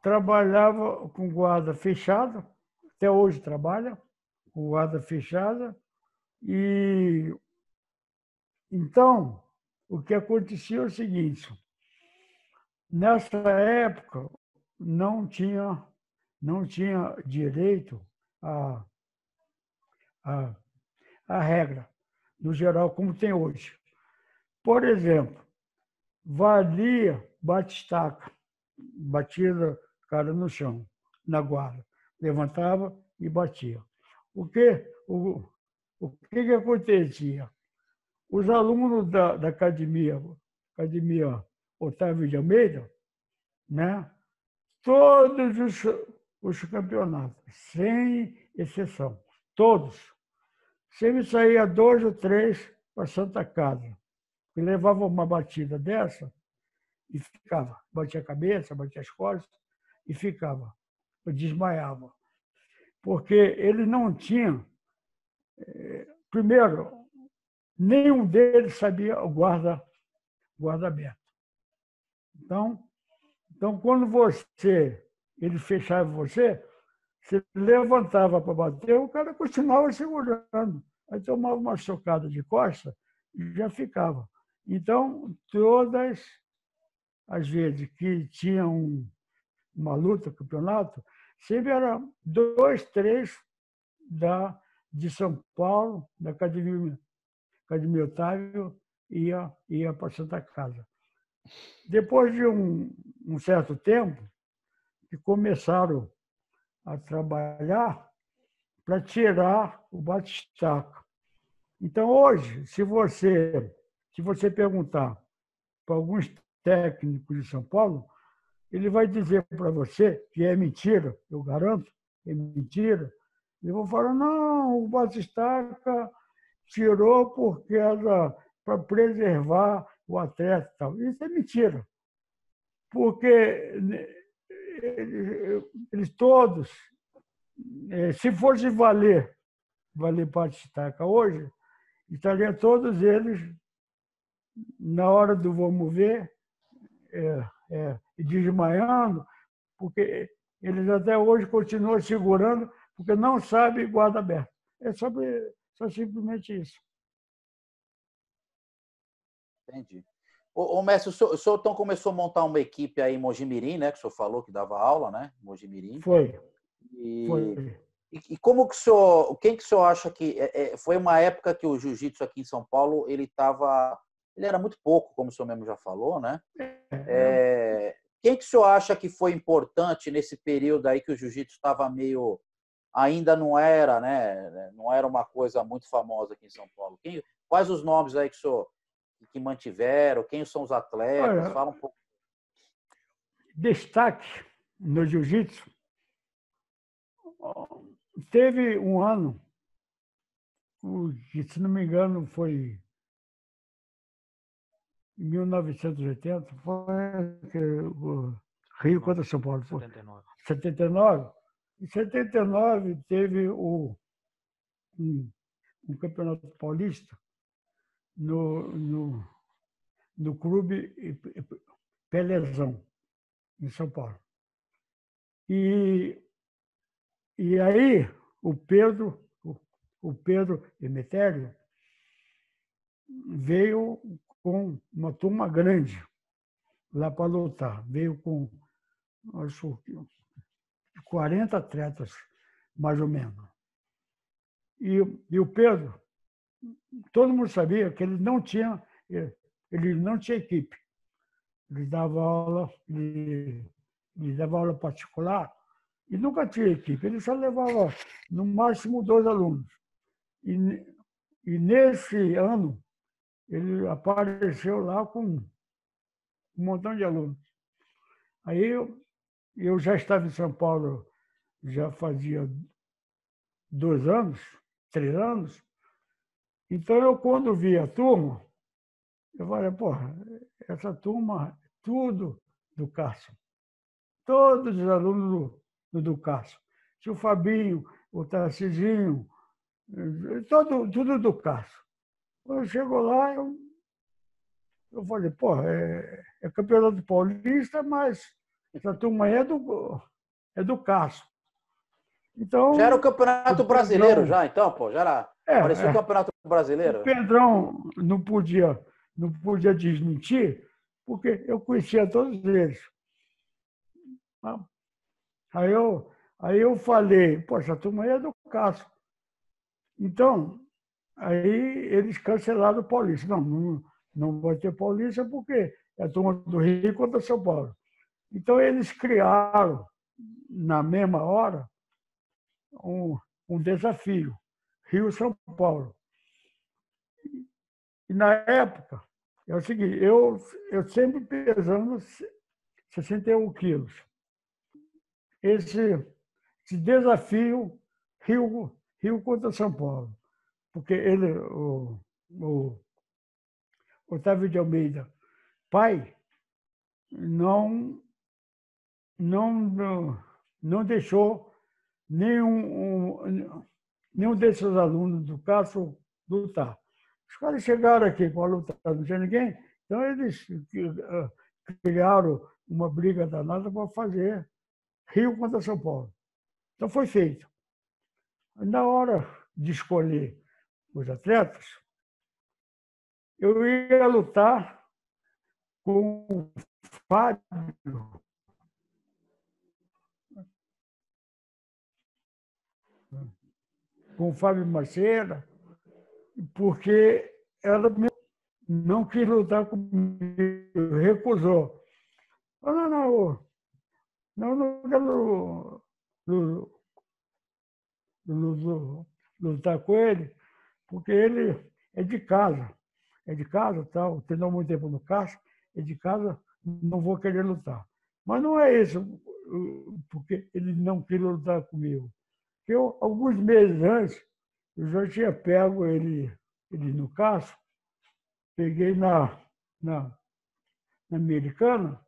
trabalhavam com guarda fechada, até hoje trabalha com guarda fechada, e então o que acontecia é o seguinte, nessa época não tinha, não tinha direito a, a, a regra no geral, como tem hoje. Por exemplo, valia bate-estaca, batida cara no chão, na guarda. Levantava e batia. O que, o, o que, que acontecia? Os alunos da, da academia, academia Otávio de Almeida, né? todos os, os campeonatos, sem exceção, todos, Sempre saía dois ou três para Santa Casa. E levava uma batida dessa e ficava. Batia a cabeça, batia as costas e ficava. Eu desmaiava. Porque ele não tinha. Eh, primeiro, nenhum deles sabia o guarda, guarda aberto. Então, então, quando você, ele fechava você, se levantava para bater, o cara continuava segurando. Aí tomava uma chocada de costa e já ficava. Então, todas as vezes que tinha um, uma luta, campeonato, sempre era dois, três da, de São Paulo, da Academia, Academia Otávio, ia, ia para Santa Casa. Depois de um, um certo tempo, que começaram a trabalhar para tirar o batistaca. Então, hoje, se você, se você perguntar para alguns técnicos de São Paulo, ele vai dizer para você que é mentira, eu garanto, é mentira. E vou falar, não, o batistaca tirou porque era para preservar o atleta. Isso é mentira. Porque eles, eles todos, é, se fosse valer, valer estaca hoje, estariam todos eles, na hora do vamos ver, é, é, desmaiando, porque eles até hoje continuam segurando, porque não sabem guarda aberta. É sobre, só simplesmente isso. Entendi. Ô, ô mestre, o senhor, o senhor, então começou a montar uma equipe aí em Mojimirim, né? Que o senhor falou que dava aula, né? Mojimirim. Foi. E, foi. E, como que o senhor, quem que o senhor acha que é, é, foi uma época que o jiu-jitsu aqui em São Paulo ele estava, ele era muito pouco, como o senhor mesmo já falou, né? É, é quem que o senhor acha que foi importante nesse período aí que o jiu-jitsu estava meio ainda não era, né? Não era uma coisa muito famosa aqui em São Paulo. Quem, quais os nomes aí que o senhor que mantiveram? Quem são os atletas? Olha, Fala um pouco. Destaque no jiu-jitsu. Teve um ano que, se não me engano, foi em 1980, foi o Rio contra São Paulo. Foi 79. 79. Em 79 teve o, um, um campeonato paulista no, no, no clube Pelezão, em São Paulo. E, e aí o Pedro, o, Pedro Emetério veio com uma turma grande lá para lutar. Veio com acho, 40 atletas, mais ou menos. E, e o Pedro, todo mundo sabia que ele não tinha, ele não tinha equipe. Ele dava aula, ele, ele dava aula particular e nunca tinha equipe. Ele só levava, no máximo, dois alunos. E, e nesse ano, ele apareceu lá com um montão de alunos. Aí eu, eu já estava em São Paulo, já fazia dois anos, três anos. Então, eu, quando vi a turma, eu falei, porra, essa turma, tudo do Cássio. Todos os alunos do, do Cássio. Se o Fabinho, o Tarcisinho, todo, tudo do Cássio. Quando chegou lá, eu, eu falei, pô, é, é campeonato paulista, mas essa turma é do, é do Cássio. Então, já era o campeonato brasileiro, já, então, pô, já era. É, parecia é, o campeonato brasileiro. O Pedrão não podia, não podia desmentir, porque eu conhecia todos eles. Aí eu, aí eu falei, poxa, a turma é do Cássio. Então, Aí eles cancelaram o Paulista. Não, não, não vai ter Paulista porque é a turma do Rio contra São Paulo. Então eles criaram, na mesma hora, um, um desafio, Rio-São Paulo. E na época, é o seguinte, eu, eu sempre pesando 61 quilos. Esse, esse desafio Rio, Rio contra São Paulo porque ele, o, o Otávio de Almeida, pai, não, não, não deixou nenhum, um, nenhum desses alunos do caso lutar. Os caras chegaram aqui para lutar, não tinha ninguém, então eles eh, criaram uma briga danada para fazer Rio contra São Paulo. Então foi feito. Na hora de escolher os atletas, eu ia lutar com o Fábio. Com o Fábio Maceira, porque ela não quis lutar comigo, recusou. Não, não, não, não quero lutar com ele, porque ele é de casa, é de casa, tal, treinou muito tempo no caixa, é de casa, não vou querer lutar. Mas não é isso, porque ele não queria lutar comigo. Eu, alguns meses antes, eu já tinha pego ele, ele no caso, peguei na, na, na americana,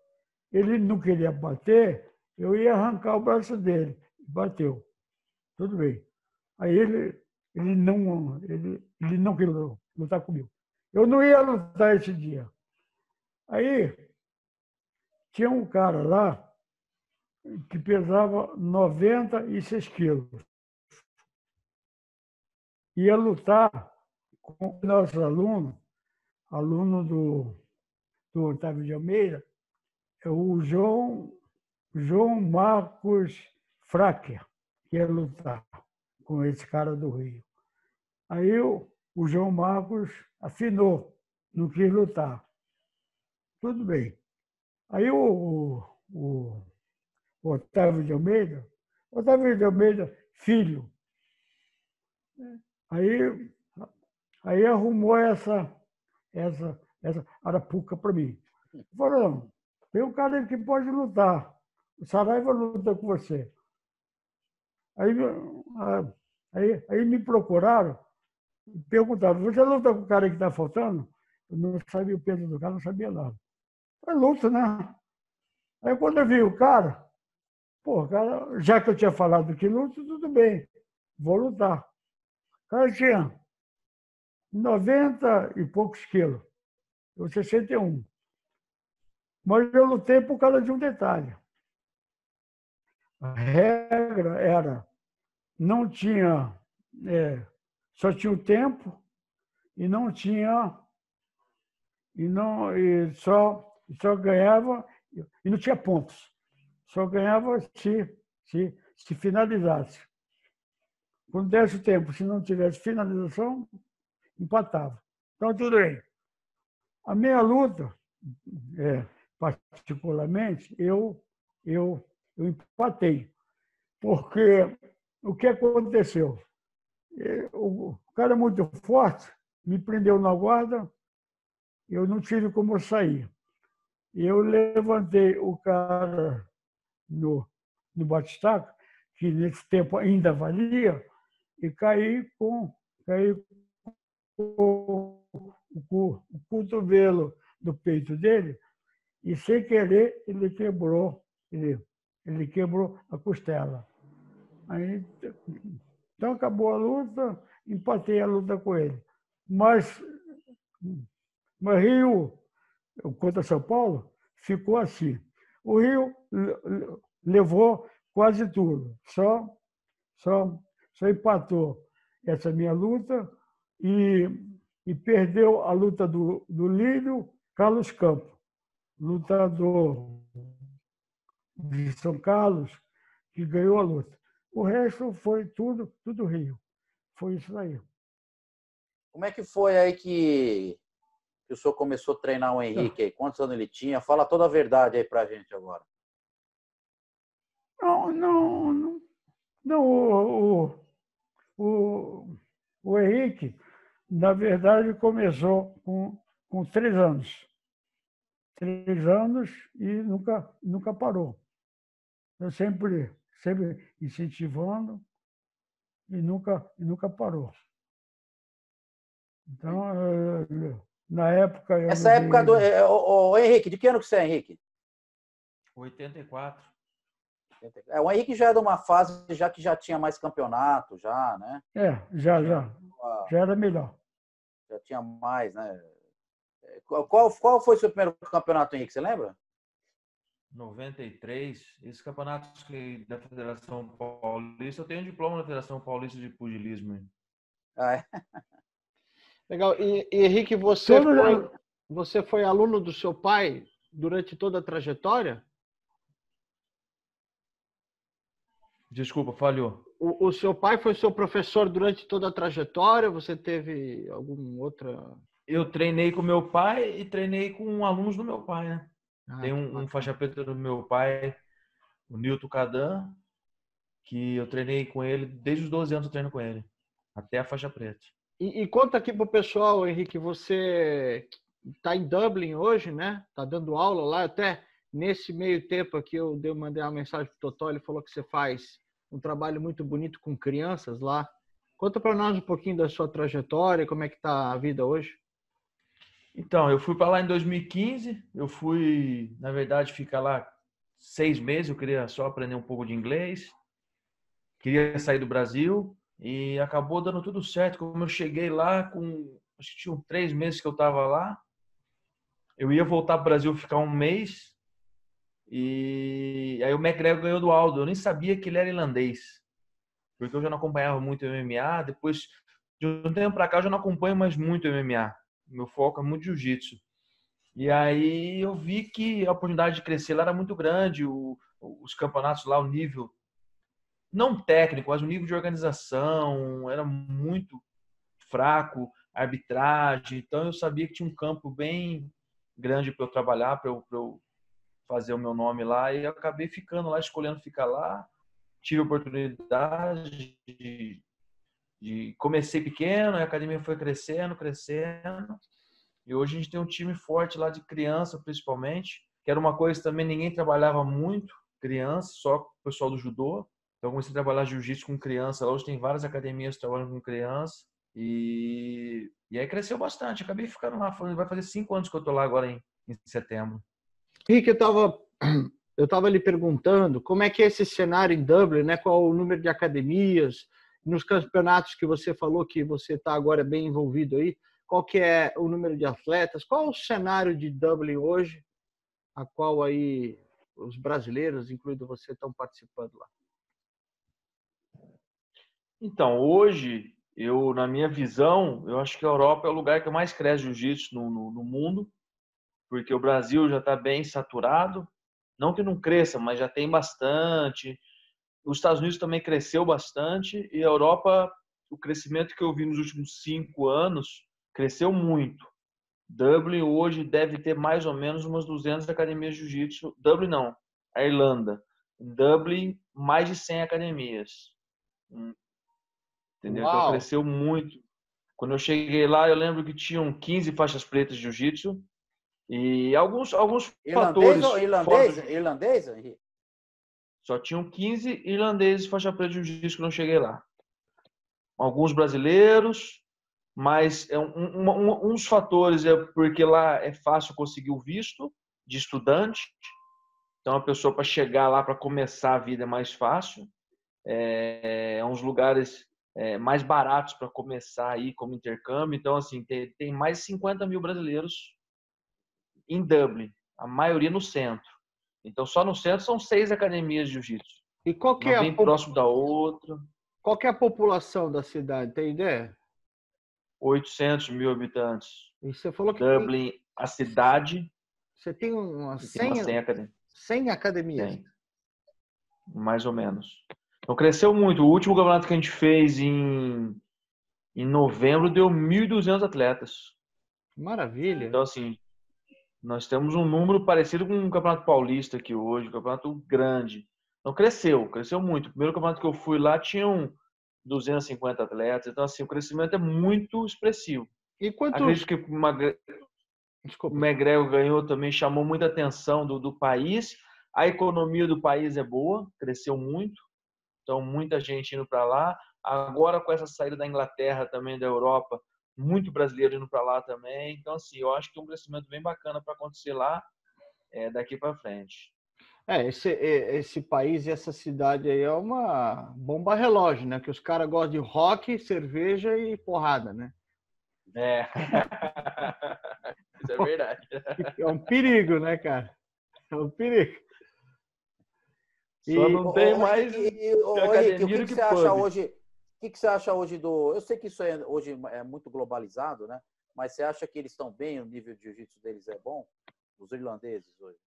ele não queria bater, eu ia arrancar o braço dele. Bateu. Tudo bem. Aí ele ele não, ele, ele não queria lutar comigo. Eu não ia lutar esse dia. Aí, tinha um cara lá que pesava 96 quilos. Ia lutar com nosso aluno, aluno do, do Otávio de Almeida, é o João, João Marcos Fracker, que ia lutar com esse cara do Rio. Aí o, João Marcos afinou, não quis lutar. Tudo bem. Aí o, o, o Otávio de Almeida, Otávio de Almeida, filho, aí, aí arrumou essa, essa, essa arapuca para mim. Falou, tem um cara que pode lutar. O Saraiva luta com você. Aí, aí, aí me procuraram perguntava, você luta com o cara que está faltando? Eu não sabia o peso do cara, não sabia nada. Foi luta, né? Aí quando eu vi o cara, pô, cara, já que eu tinha falado que luta, tudo bem, vou lutar. Cara tinha 90 e poucos quilos, eu 61. Mas eu lutei por causa de um detalhe. A regra era, não tinha, é, só tinha o tempo e não tinha, e não, e só, só ganhava, e não tinha pontos. Só ganhava se, se, se finalizasse. Quando desse o tempo, se não tivesse finalização, empatava. Então, tudo bem. A minha luta, é, particularmente, eu, eu, eu empatei. Porque o que aconteceu? É, o cara muito forte me prendeu na guarda, eu não tive como sair. Eu levantei o cara no, no batistaca, que nesse tempo ainda valia, e caí com, caí com o, cotovelo do peito dele, e sem querer ele quebrou, ele, ele quebrou a costela. Aí, então acabou a luta, empatei a luta com ele. Mas, mas Rio, contra São Paulo, ficou assim. O Rio levou quase tudo, só, só, só empatou essa minha luta e, e perdeu a luta do, do Lírio Carlos Campos, lutador de São Carlos, que ganhou a luta. O resto foi tudo, tudo Rio. Foi isso aí. Como é que foi aí que, que o senhor começou a treinar o Henrique? Aí? Quantos anos ele tinha? Fala toda a verdade aí pra gente agora. Não, não, não. não o, o, o, o Henrique, na verdade, começou com, com três anos. Três anos e nunca, nunca parou. Eu sempre, sempre incentivando e nunca, e nunca parou. Então, na época. Essa época do. O, o, Henrique, de que ano que você é, Henrique? 84. É, o Henrique já é de uma fase já que já tinha mais campeonato, já, né? É, já, já. Já era melhor. Já tinha mais, né? Qual, qual foi o seu primeiro campeonato, Henrique? Você lembra? 93. Esse campeonato da Federação Paulista, eu tenho um diploma da Federação Paulista de Pugilismo. Ah, é? Legal. E, e Henrique, você foi, você foi aluno do seu pai durante toda a trajetória? Desculpa, falhou. O, o, seu pai foi seu professor durante toda a trajetória? Você teve alguma outra? Eu treinei com meu pai e treinei com alunos do meu pai, né? Ah, Tem um, um, faixa preta do meu pai, o Nilton Cadan, que eu treinei com ele desde os 12 anos eu treino com ele, até a faixa preta. E, e conta aqui pro pessoal, Henrique, você está em Dublin hoje, né? Tá dando aula lá, até Nesse meio tempo aqui, eu dei, mandei uma mensagem para o Totó, ele falou que você faz um trabalho muito bonito com crianças lá. Conta para nós um pouquinho da sua trajetória, como é que está a vida hoje. Então, eu fui para lá em 2015, eu fui, na verdade, ficar lá seis meses, eu queria só aprender um pouco de inglês, queria sair do Brasil e acabou dando tudo certo. Como eu cheguei lá com, acho que tinha três meses que eu estava lá, eu ia voltar para o Brasil ficar um mês, e aí o McGregor ganhou do Aldo. Eu nem sabia que ele era irlandês. Porque eu já não acompanhava muito o MMA. Depois, de um tempo para cá, eu já não acompanho mais muito o MMA. Meu foco é muito jiu-jitsu. E aí eu vi que a oportunidade de crescer lá era muito grande. O, os campeonatos lá, o nível, não técnico, mas o nível de organização era muito fraco. Arbitragem. Então eu sabia que tinha um campo bem grande para eu trabalhar, para eu fazer o meu nome lá e acabei ficando lá, escolhendo ficar lá. Tive a oportunidade de, de comecei pequeno, a academia foi crescendo, crescendo. E hoje a gente tem um time forte lá de criança, principalmente, que era uma coisa também ninguém trabalhava muito, criança, só o pessoal do judô. Então comecei a trabalhar jiu-jitsu com criança. Hoje tem várias academias que trabalham com criança. E, e aí cresceu bastante. Acabei ficando lá. Vai fazer cinco anos que eu tô lá agora em, em setembro. Rick, eu estava eu estava lhe perguntando como é que é esse cenário em Dublin, né? Qual o número de academias nos campeonatos que você falou que você está agora bem envolvido aí? Qual que é o número de atletas? Qual o cenário de Dublin hoje, a qual aí os brasileiros, incluindo você, estão participando lá? Então, hoje, eu, na minha visão, eu acho que a Europa é o lugar que mais cresce jiu-jitsu no, no, no mundo, porque o Brasil já está bem saturado, não que não cresça, mas já tem bastante. Os Estados Unidos também cresceu bastante e a Europa, o crescimento que eu vi nos últimos cinco anos, cresceu muito. Dublin hoje deve ter mais ou menos umas 200 academias de jiu-jitsu. Dublin não, a Irlanda. Dublin, mais de 100 academias. Hum. Entendeu? Então, Uau. Então cresceu muito. Quando eu cheguei lá, eu lembro que tinham 15 faixas pretas de jiu-jitsu e alguns, alguns irlandês fatores. Ou irlandês, irlandês, Henrique? Só tinham 15 irlandeses faixa preta de jiu-jitsu quando eu cheguei lá. Alguns brasileiros, mas é um, um, um, uns fatores é porque lá é fácil conseguir o visto de estudante. Então, a pessoa para chegar lá, para começar a vida é mais fácil. É, é uns lugares é, mais baratos para começar aí como intercâmbio. Então, assim, tem, tem mais de 50 mil brasileiros em Dublin, a maioria no centro. Então, só no centro são seis academias de jiu-jitsu. E qual que é bem a próximo da outra. Qual que é a população da cidade? Tem ideia? 800 mil habitantes. E você falou que Dublin, tem... a cidade. Você tem umas 100, tem 100, academias. 100 academias. Tem. Mais ou menos. Então cresceu muito. O último campeonato que a gente fez em, em novembro deu 1.200 atletas. Maravilha. Então, assim, nós temos um número parecido com o Campeonato Paulista aqui hoje, um campeonato grande. Então cresceu, cresceu muito. O primeiro campeonato que eu fui lá tinham 250 atletas, então assim, o crescimento é muito expressivo. E quanto... Acredito que o Magre... McGregor ganhou também, chamou muita atenção do, do país. A economia do país é boa, cresceu muito. Então, muita gente indo para lá. Agora, com essa saída da Inglaterra também, da Europa, muito brasileiro indo para lá também. Então, assim, eu acho que é um crescimento bem bacana para acontecer lá é, daqui para frente. É, esse, esse país e essa cidade aí é uma bomba relógio, né? Que os caras gostam de rock, cerveja e porrada, né? É. Isso é verdade. É um perigo, né, cara? É um perigo. Só e, não tem mais. E, e, o que, que, você acha hoje? O que, que você acha hoje do. Eu sei que isso é, hoje é muito globalizado, né? Mas você acha que eles estão bem? O nível de jiu-jitsu deles é bom? Os irlandeses hoje?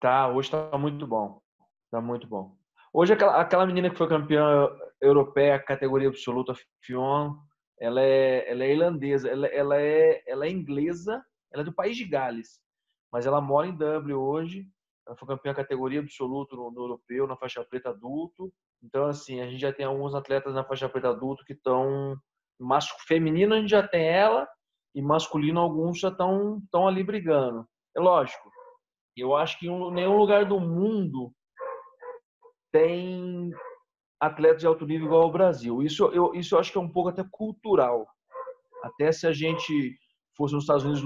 Tá, hoje está muito bom. Está muito bom. Hoje, aquela, aquela menina que foi campeã europeia, categoria absoluta, Fion, ela é, ela é irlandesa. Ela, ela, é, ela é inglesa, ela é do país de Gales. Mas ela mora em Dublin hoje. Ela foi campeã categoria absoluta no, no europeu, na faixa preta adulto. Então, assim, a gente já tem alguns atletas na faixa preta adulto que estão. Feminino a gente já tem ela, e masculino alguns já estão estão ali brigando. É lógico. Eu acho que em nenhum lugar do mundo tem atletas de alto nível igual ao Brasil. Isso eu, isso eu acho que é um pouco até cultural. Até se a gente fosse nos Estados Unidos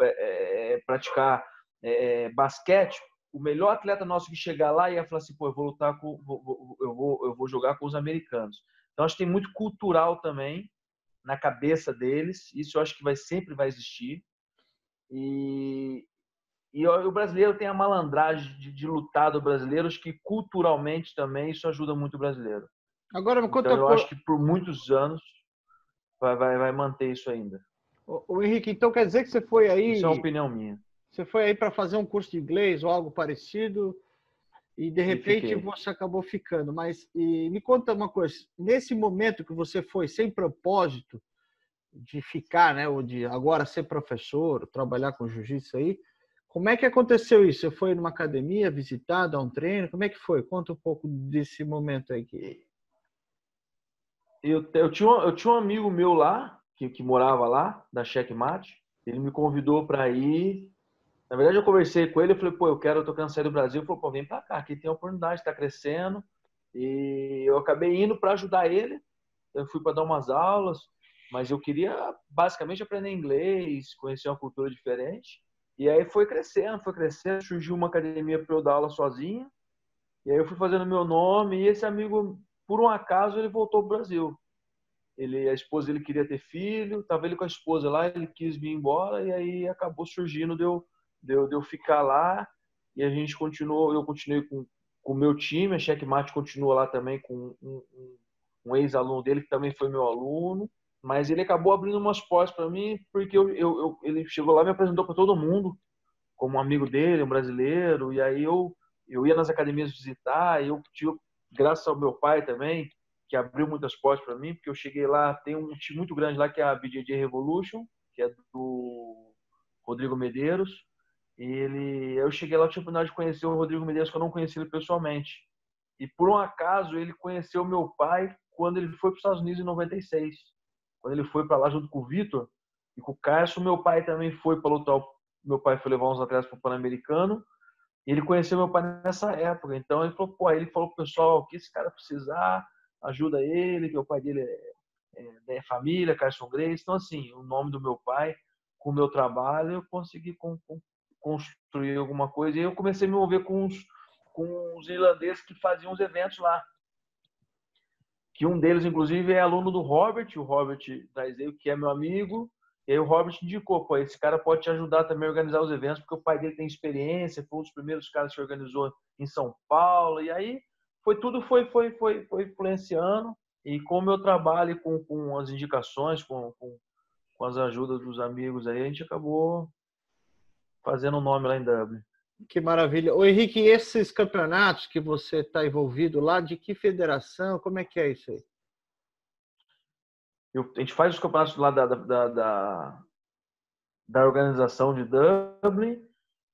é, é, praticar é, basquete, o melhor atleta nosso que chegar lá ia falar assim, pô, eu vou lutar com, vou, eu, vou, eu vou jogar com os americanos. Então acho que tem muito cultural também na cabeça deles. Isso eu acho que vai sempre vai existir. E, e o brasileiro tem a malandragem de, de lutar do brasileiro, acho que culturalmente também isso ajuda muito o brasileiro. Agora, então, eu acho que por muitos anos vai, vai, vai manter isso ainda. O, o Henrique, então quer dizer que você foi aí. Isso é uma opinião minha. Você foi aí para fazer um curso de inglês ou algo parecido e de repente você acabou ficando. Mas me conta uma coisa: nesse momento que você foi sem propósito de ficar, né, ou de agora ser professor, trabalhar com jiu-jitsu aí, como é que aconteceu isso? Você foi numa academia visitar, dar um treino? Como é que foi? Conta um pouco desse momento aí. Que... Eu, eu, tinha, eu tinha um amigo meu lá, que, que morava lá, da Checkmate. Ele me convidou para ir na verdade, eu conversei com ele, eu falei, pô, eu quero, eu tô sair do Brasil. Ele falou, pô, vem para cá, aqui tem oportunidade, está crescendo. E eu acabei indo para ajudar ele. eu fui para dar umas aulas, mas eu queria basicamente aprender inglês, conhecer uma cultura diferente. E aí foi crescendo, foi crescendo, surgiu uma academia para eu dar aula sozinho. E aí eu fui fazendo meu nome e esse amigo, por um acaso, ele voltou para o Brasil. Ele, a esposa ele queria ter filho, estava ele com a esposa lá, ele quis vir embora e aí acabou surgindo de eu, de eu, de eu ficar lá e a gente continuou, eu continuei com o meu time, a Checkmate continua lá também com um, um, um ex-aluno dele que também foi meu aluno, mas ele acabou abrindo umas portas para mim porque eu, eu, eu, ele chegou lá e me apresentou para todo mundo como um amigo dele, um brasileiro, e aí eu eu ia nas academias visitar, e eu tive, graças ao meu pai também, que abriu muitas portas para mim, porque eu cheguei lá, tem um time muito grande lá que é a BJJ Revolution, que é do Rodrigo Medeiros, ele, eu cheguei lá, tive a oportunidade de conhecer o Rodrigo Medeiros, que eu não conhecia ele pessoalmente. E por um acaso, ele conheceu meu pai quando ele foi para os Estados Unidos em 96. Quando ele foi para lá junto com o Vitor e com o Cássio, meu pai também foi para lutar. Meu pai foi levar uns atletas para o Pan-Americano. E ele conheceu meu pai nessa época. Então ele falou, pô, ele falou pro pessoal, o que esse cara precisar, ajuda ele, que o pai dele é, é, é família, Carson Grace. Então, assim, o nome do meu pai, com o meu trabalho, eu consegui com, com, construir alguma coisa. E eu comecei a me envolver com os, com irlandeses que faziam os eventos lá. Que um deles, inclusive, é aluno do Robert, o Robert Daiseu, que é meu amigo. E aí o Robert indicou, pô, esse cara pode te ajudar também a organizar os eventos, porque o pai dele tem experiência, foi um dos primeiros caras que organizou em São Paulo. E aí foi tudo foi foi foi foi influenciando e com o meu trabalho com, com as indicações com, com, com as ajudas dos amigos aí a gente acabou fazendo um nome lá em Dublin que maravilha. O Henrique, esses campeonatos que você está envolvido lá, de que federação? Como é que é isso aí? Eu, a gente faz os campeonatos lá da, da, da, da organização de Dublin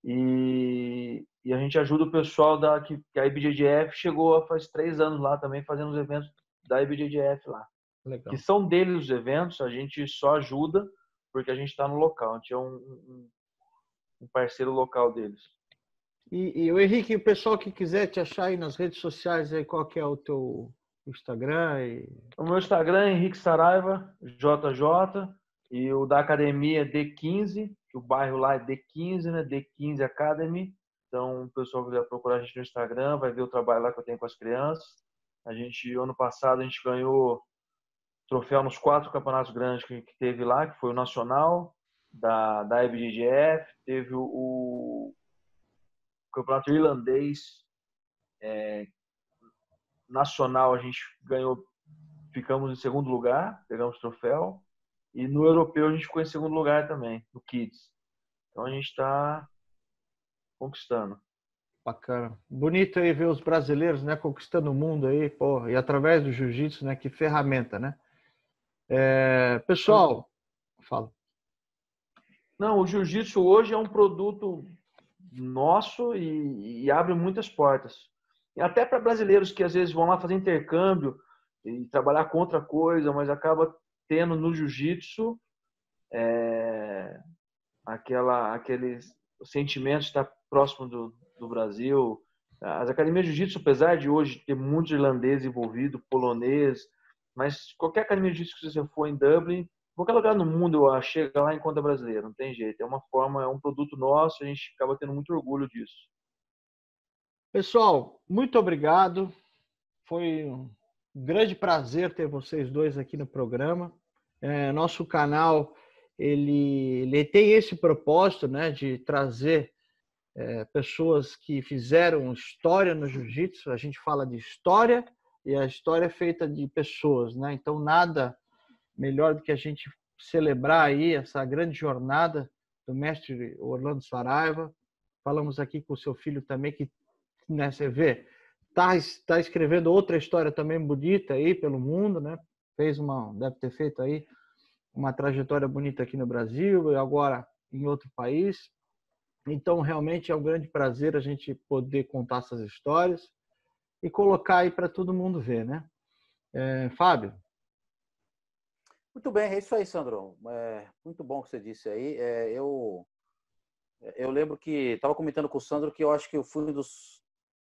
e, e, a gente ajuda o pessoal da que, que a IBJJF chegou faz três anos lá também fazendo os eventos da IBJJF lá. Legal. Que são deles os eventos, a gente só ajuda porque a gente está no local, a gente é um, um, um parceiro local deles. E, e, o Henrique, o pessoal que quiser te achar aí nas redes sociais, aí, qual que é o teu Instagram? E... O meu Instagram é Henrique Saraiva, JJ, e o da academia é D15, que o bairro lá é D15, né? D15 Academy. Então, o pessoal quiser procurar a gente no Instagram, vai ver o trabalho lá que eu tenho com as crianças. A gente, ano passado, a gente ganhou troféu nos quatro campeonatos grandes que, que teve lá, que foi o Nacional, da, da IBGF, teve o, o campeonato irlandês é, nacional, a gente ganhou, ficamos em segundo lugar, pegamos troféu, e no europeu a gente ficou em segundo lugar também, no Kids. Então a gente está conquistando. Bacana. Bonito aí ver os brasileiros, né, conquistando o mundo aí, pô, e através do jiu-jitsu, né, que ferramenta, né? É, pessoal, fala. Não, o jiu-jitsu hoje é um produto nosso e, e abre muitas portas. E até para brasileiros que às vezes vão lá fazer intercâmbio e trabalhar com outra coisa, mas acaba tendo no jiu-jitsu é, aquela, aqueles sentimentos de estar próximo do, do Brasil. As academias de jiu-jitsu, apesar de hoje ter muitos irlandeses envolvidos, polonês, mas qualquer academia de jiu-jitsu que você for em Dublin, qualquer lugar no mundo chega lá enquanto é brasileiro, não tem jeito. É uma forma, é um produto nosso, a gente acaba tendo muito orgulho disso. Pessoal, muito obrigado. Foi um grande prazer ter vocês dois aqui no programa. É, nosso canal ele, ele tem esse propósito, né, de trazer é, pessoas que fizeram história no jiu-jitsu. A gente fala de história e a história é feita de pessoas, né? Então nada melhor do que a gente celebrar aí essa grande jornada do mestre Orlando Saraiva. Falamos aqui com o seu filho também que, né, você vê, tá, tá escrevendo outra história também bonita aí pelo mundo, né? Fez uma, deve ter feito aí uma trajetória bonita aqui no Brasil e agora em outro país. Então, realmente é um grande prazer a gente poder contar essas histórias e colocar aí para todo mundo ver, né? É, Fábio? Muito bem, é isso aí, Sandro. É, muito bom que você disse aí. É, eu, eu lembro que estava comentando com o Sandro que eu acho que eu fui um dos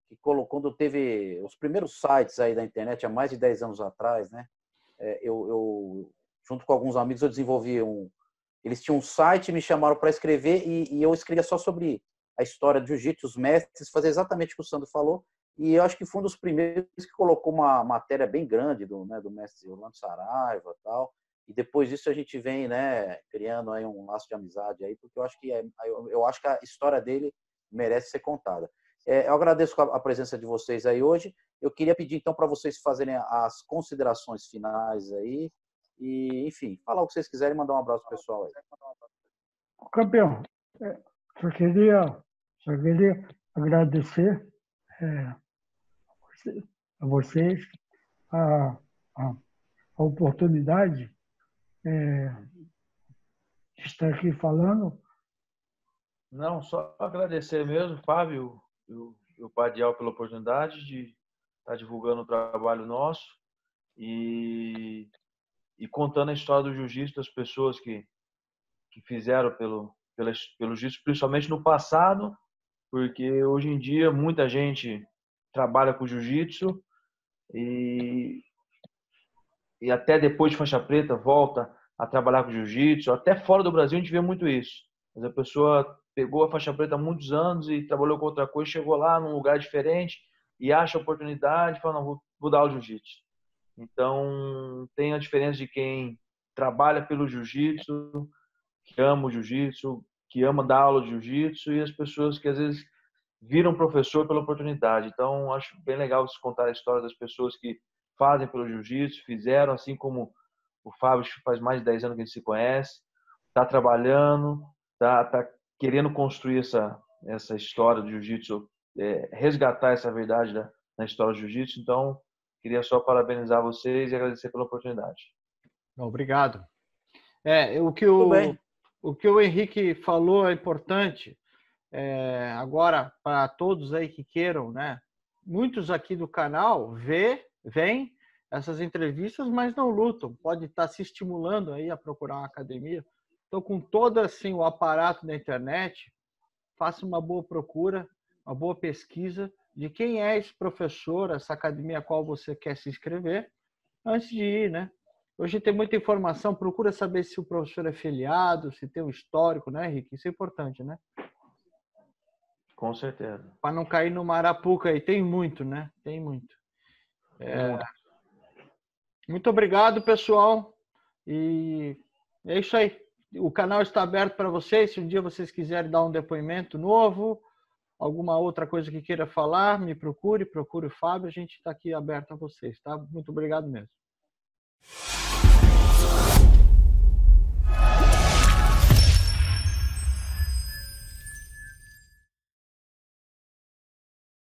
que colocou, quando teve os primeiros sites aí da internet, há mais de 10 anos atrás, né? é, eu, eu, junto com alguns amigos, eu desenvolvi um. Eles tinham um site, me chamaram para escrever e, e, eu escrevia só sobre a história de jiu-jitsu, os mestres, fazer exatamente o que o Sandro falou. E eu acho que foi um dos primeiros que colocou uma matéria bem grande do, né, do mestre Orlando Saraiva tal. E depois disso a gente vem, né, criando aí um laço de amizade aí, porque eu acho que é, eu, acho que a história dele merece ser contada. É, eu agradeço a presença de vocês aí hoje. Eu queria pedir então para vocês fazerem as considerações finais aí e, enfim, falar o que vocês quiserem, mandar um abraço pessoal aí. Campeão, é, só queria, só queria agradecer é, a vocês a, a, a oportunidade é, estar aqui falando. Não, só agradecer mesmo, Fábio e o Padial pela oportunidade de estar divulgando o trabalho nosso e, e contando a história do jiu-jitsu das pessoas que, que fizeram pelo, pelo jiu-jitsu, principalmente no passado, porque hoje em dia muita gente trabalha com jiu-jitsu e, e até depois de faixa preta volta a trabalhar com jiu-jitsu. Até fora do Brasil a gente vê muito isso. Mas a pessoa pegou a faixa preta há muitos anos e trabalhou com outra coisa, chegou lá num lugar diferente e acha a oportunidade fala, não, vou, vou dar o jiu-jitsu. Então, tem a diferença de quem trabalha pelo jiu-jitsu, que ama o jiu-jitsu, que ama dar aula de jiu-jitsu e as pessoas que às vezes viram professor pela oportunidade. Então, acho bem legal você contar a história das pessoas que fazem pelo jiu-jitsu, fizeram, assim como o Fábio faz mais de 10 anos que a gente se conhece, está trabalhando, está tá querendo construir essa, essa história do jiu-jitsu, é, resgatar essa verdade da, na história do jiu-jitsu. Então, queria só parabenizar vocês e agradecer pela oportunidade. Obrigado. É, o que o, o que o Henrique falou é importante. É, agora, para todos aí que queiram, né? Muitos aqui do canal vê, vêm essas entrevistas, mas não lutam. Pode estar se estimulando aí a procurar uma academia. Então, com todo assim o aparato da internet, faça uma boa procura, uma boa pesquisa de quem é esse professor, essa academia a qual você quer se inscrever, antes de ir, né? Hoje tem muita informação, procura saber se o professor é filiado, se tem um histórico, né, Henrique? Isso é importante, né? Com certeza. Para não cair no Marapuca aí, tem muito, né? Tem muito. É... Muito obrigado, pessoal. E é isso aí o canal está aberto para vocês. Se um dia vocês quiserem dar um depoimento novo, alguma outra coisa que queira falar, me procure, procure o Fábio. A gente está aqui aberto a vocês, tá? Muito obrigado mesmo.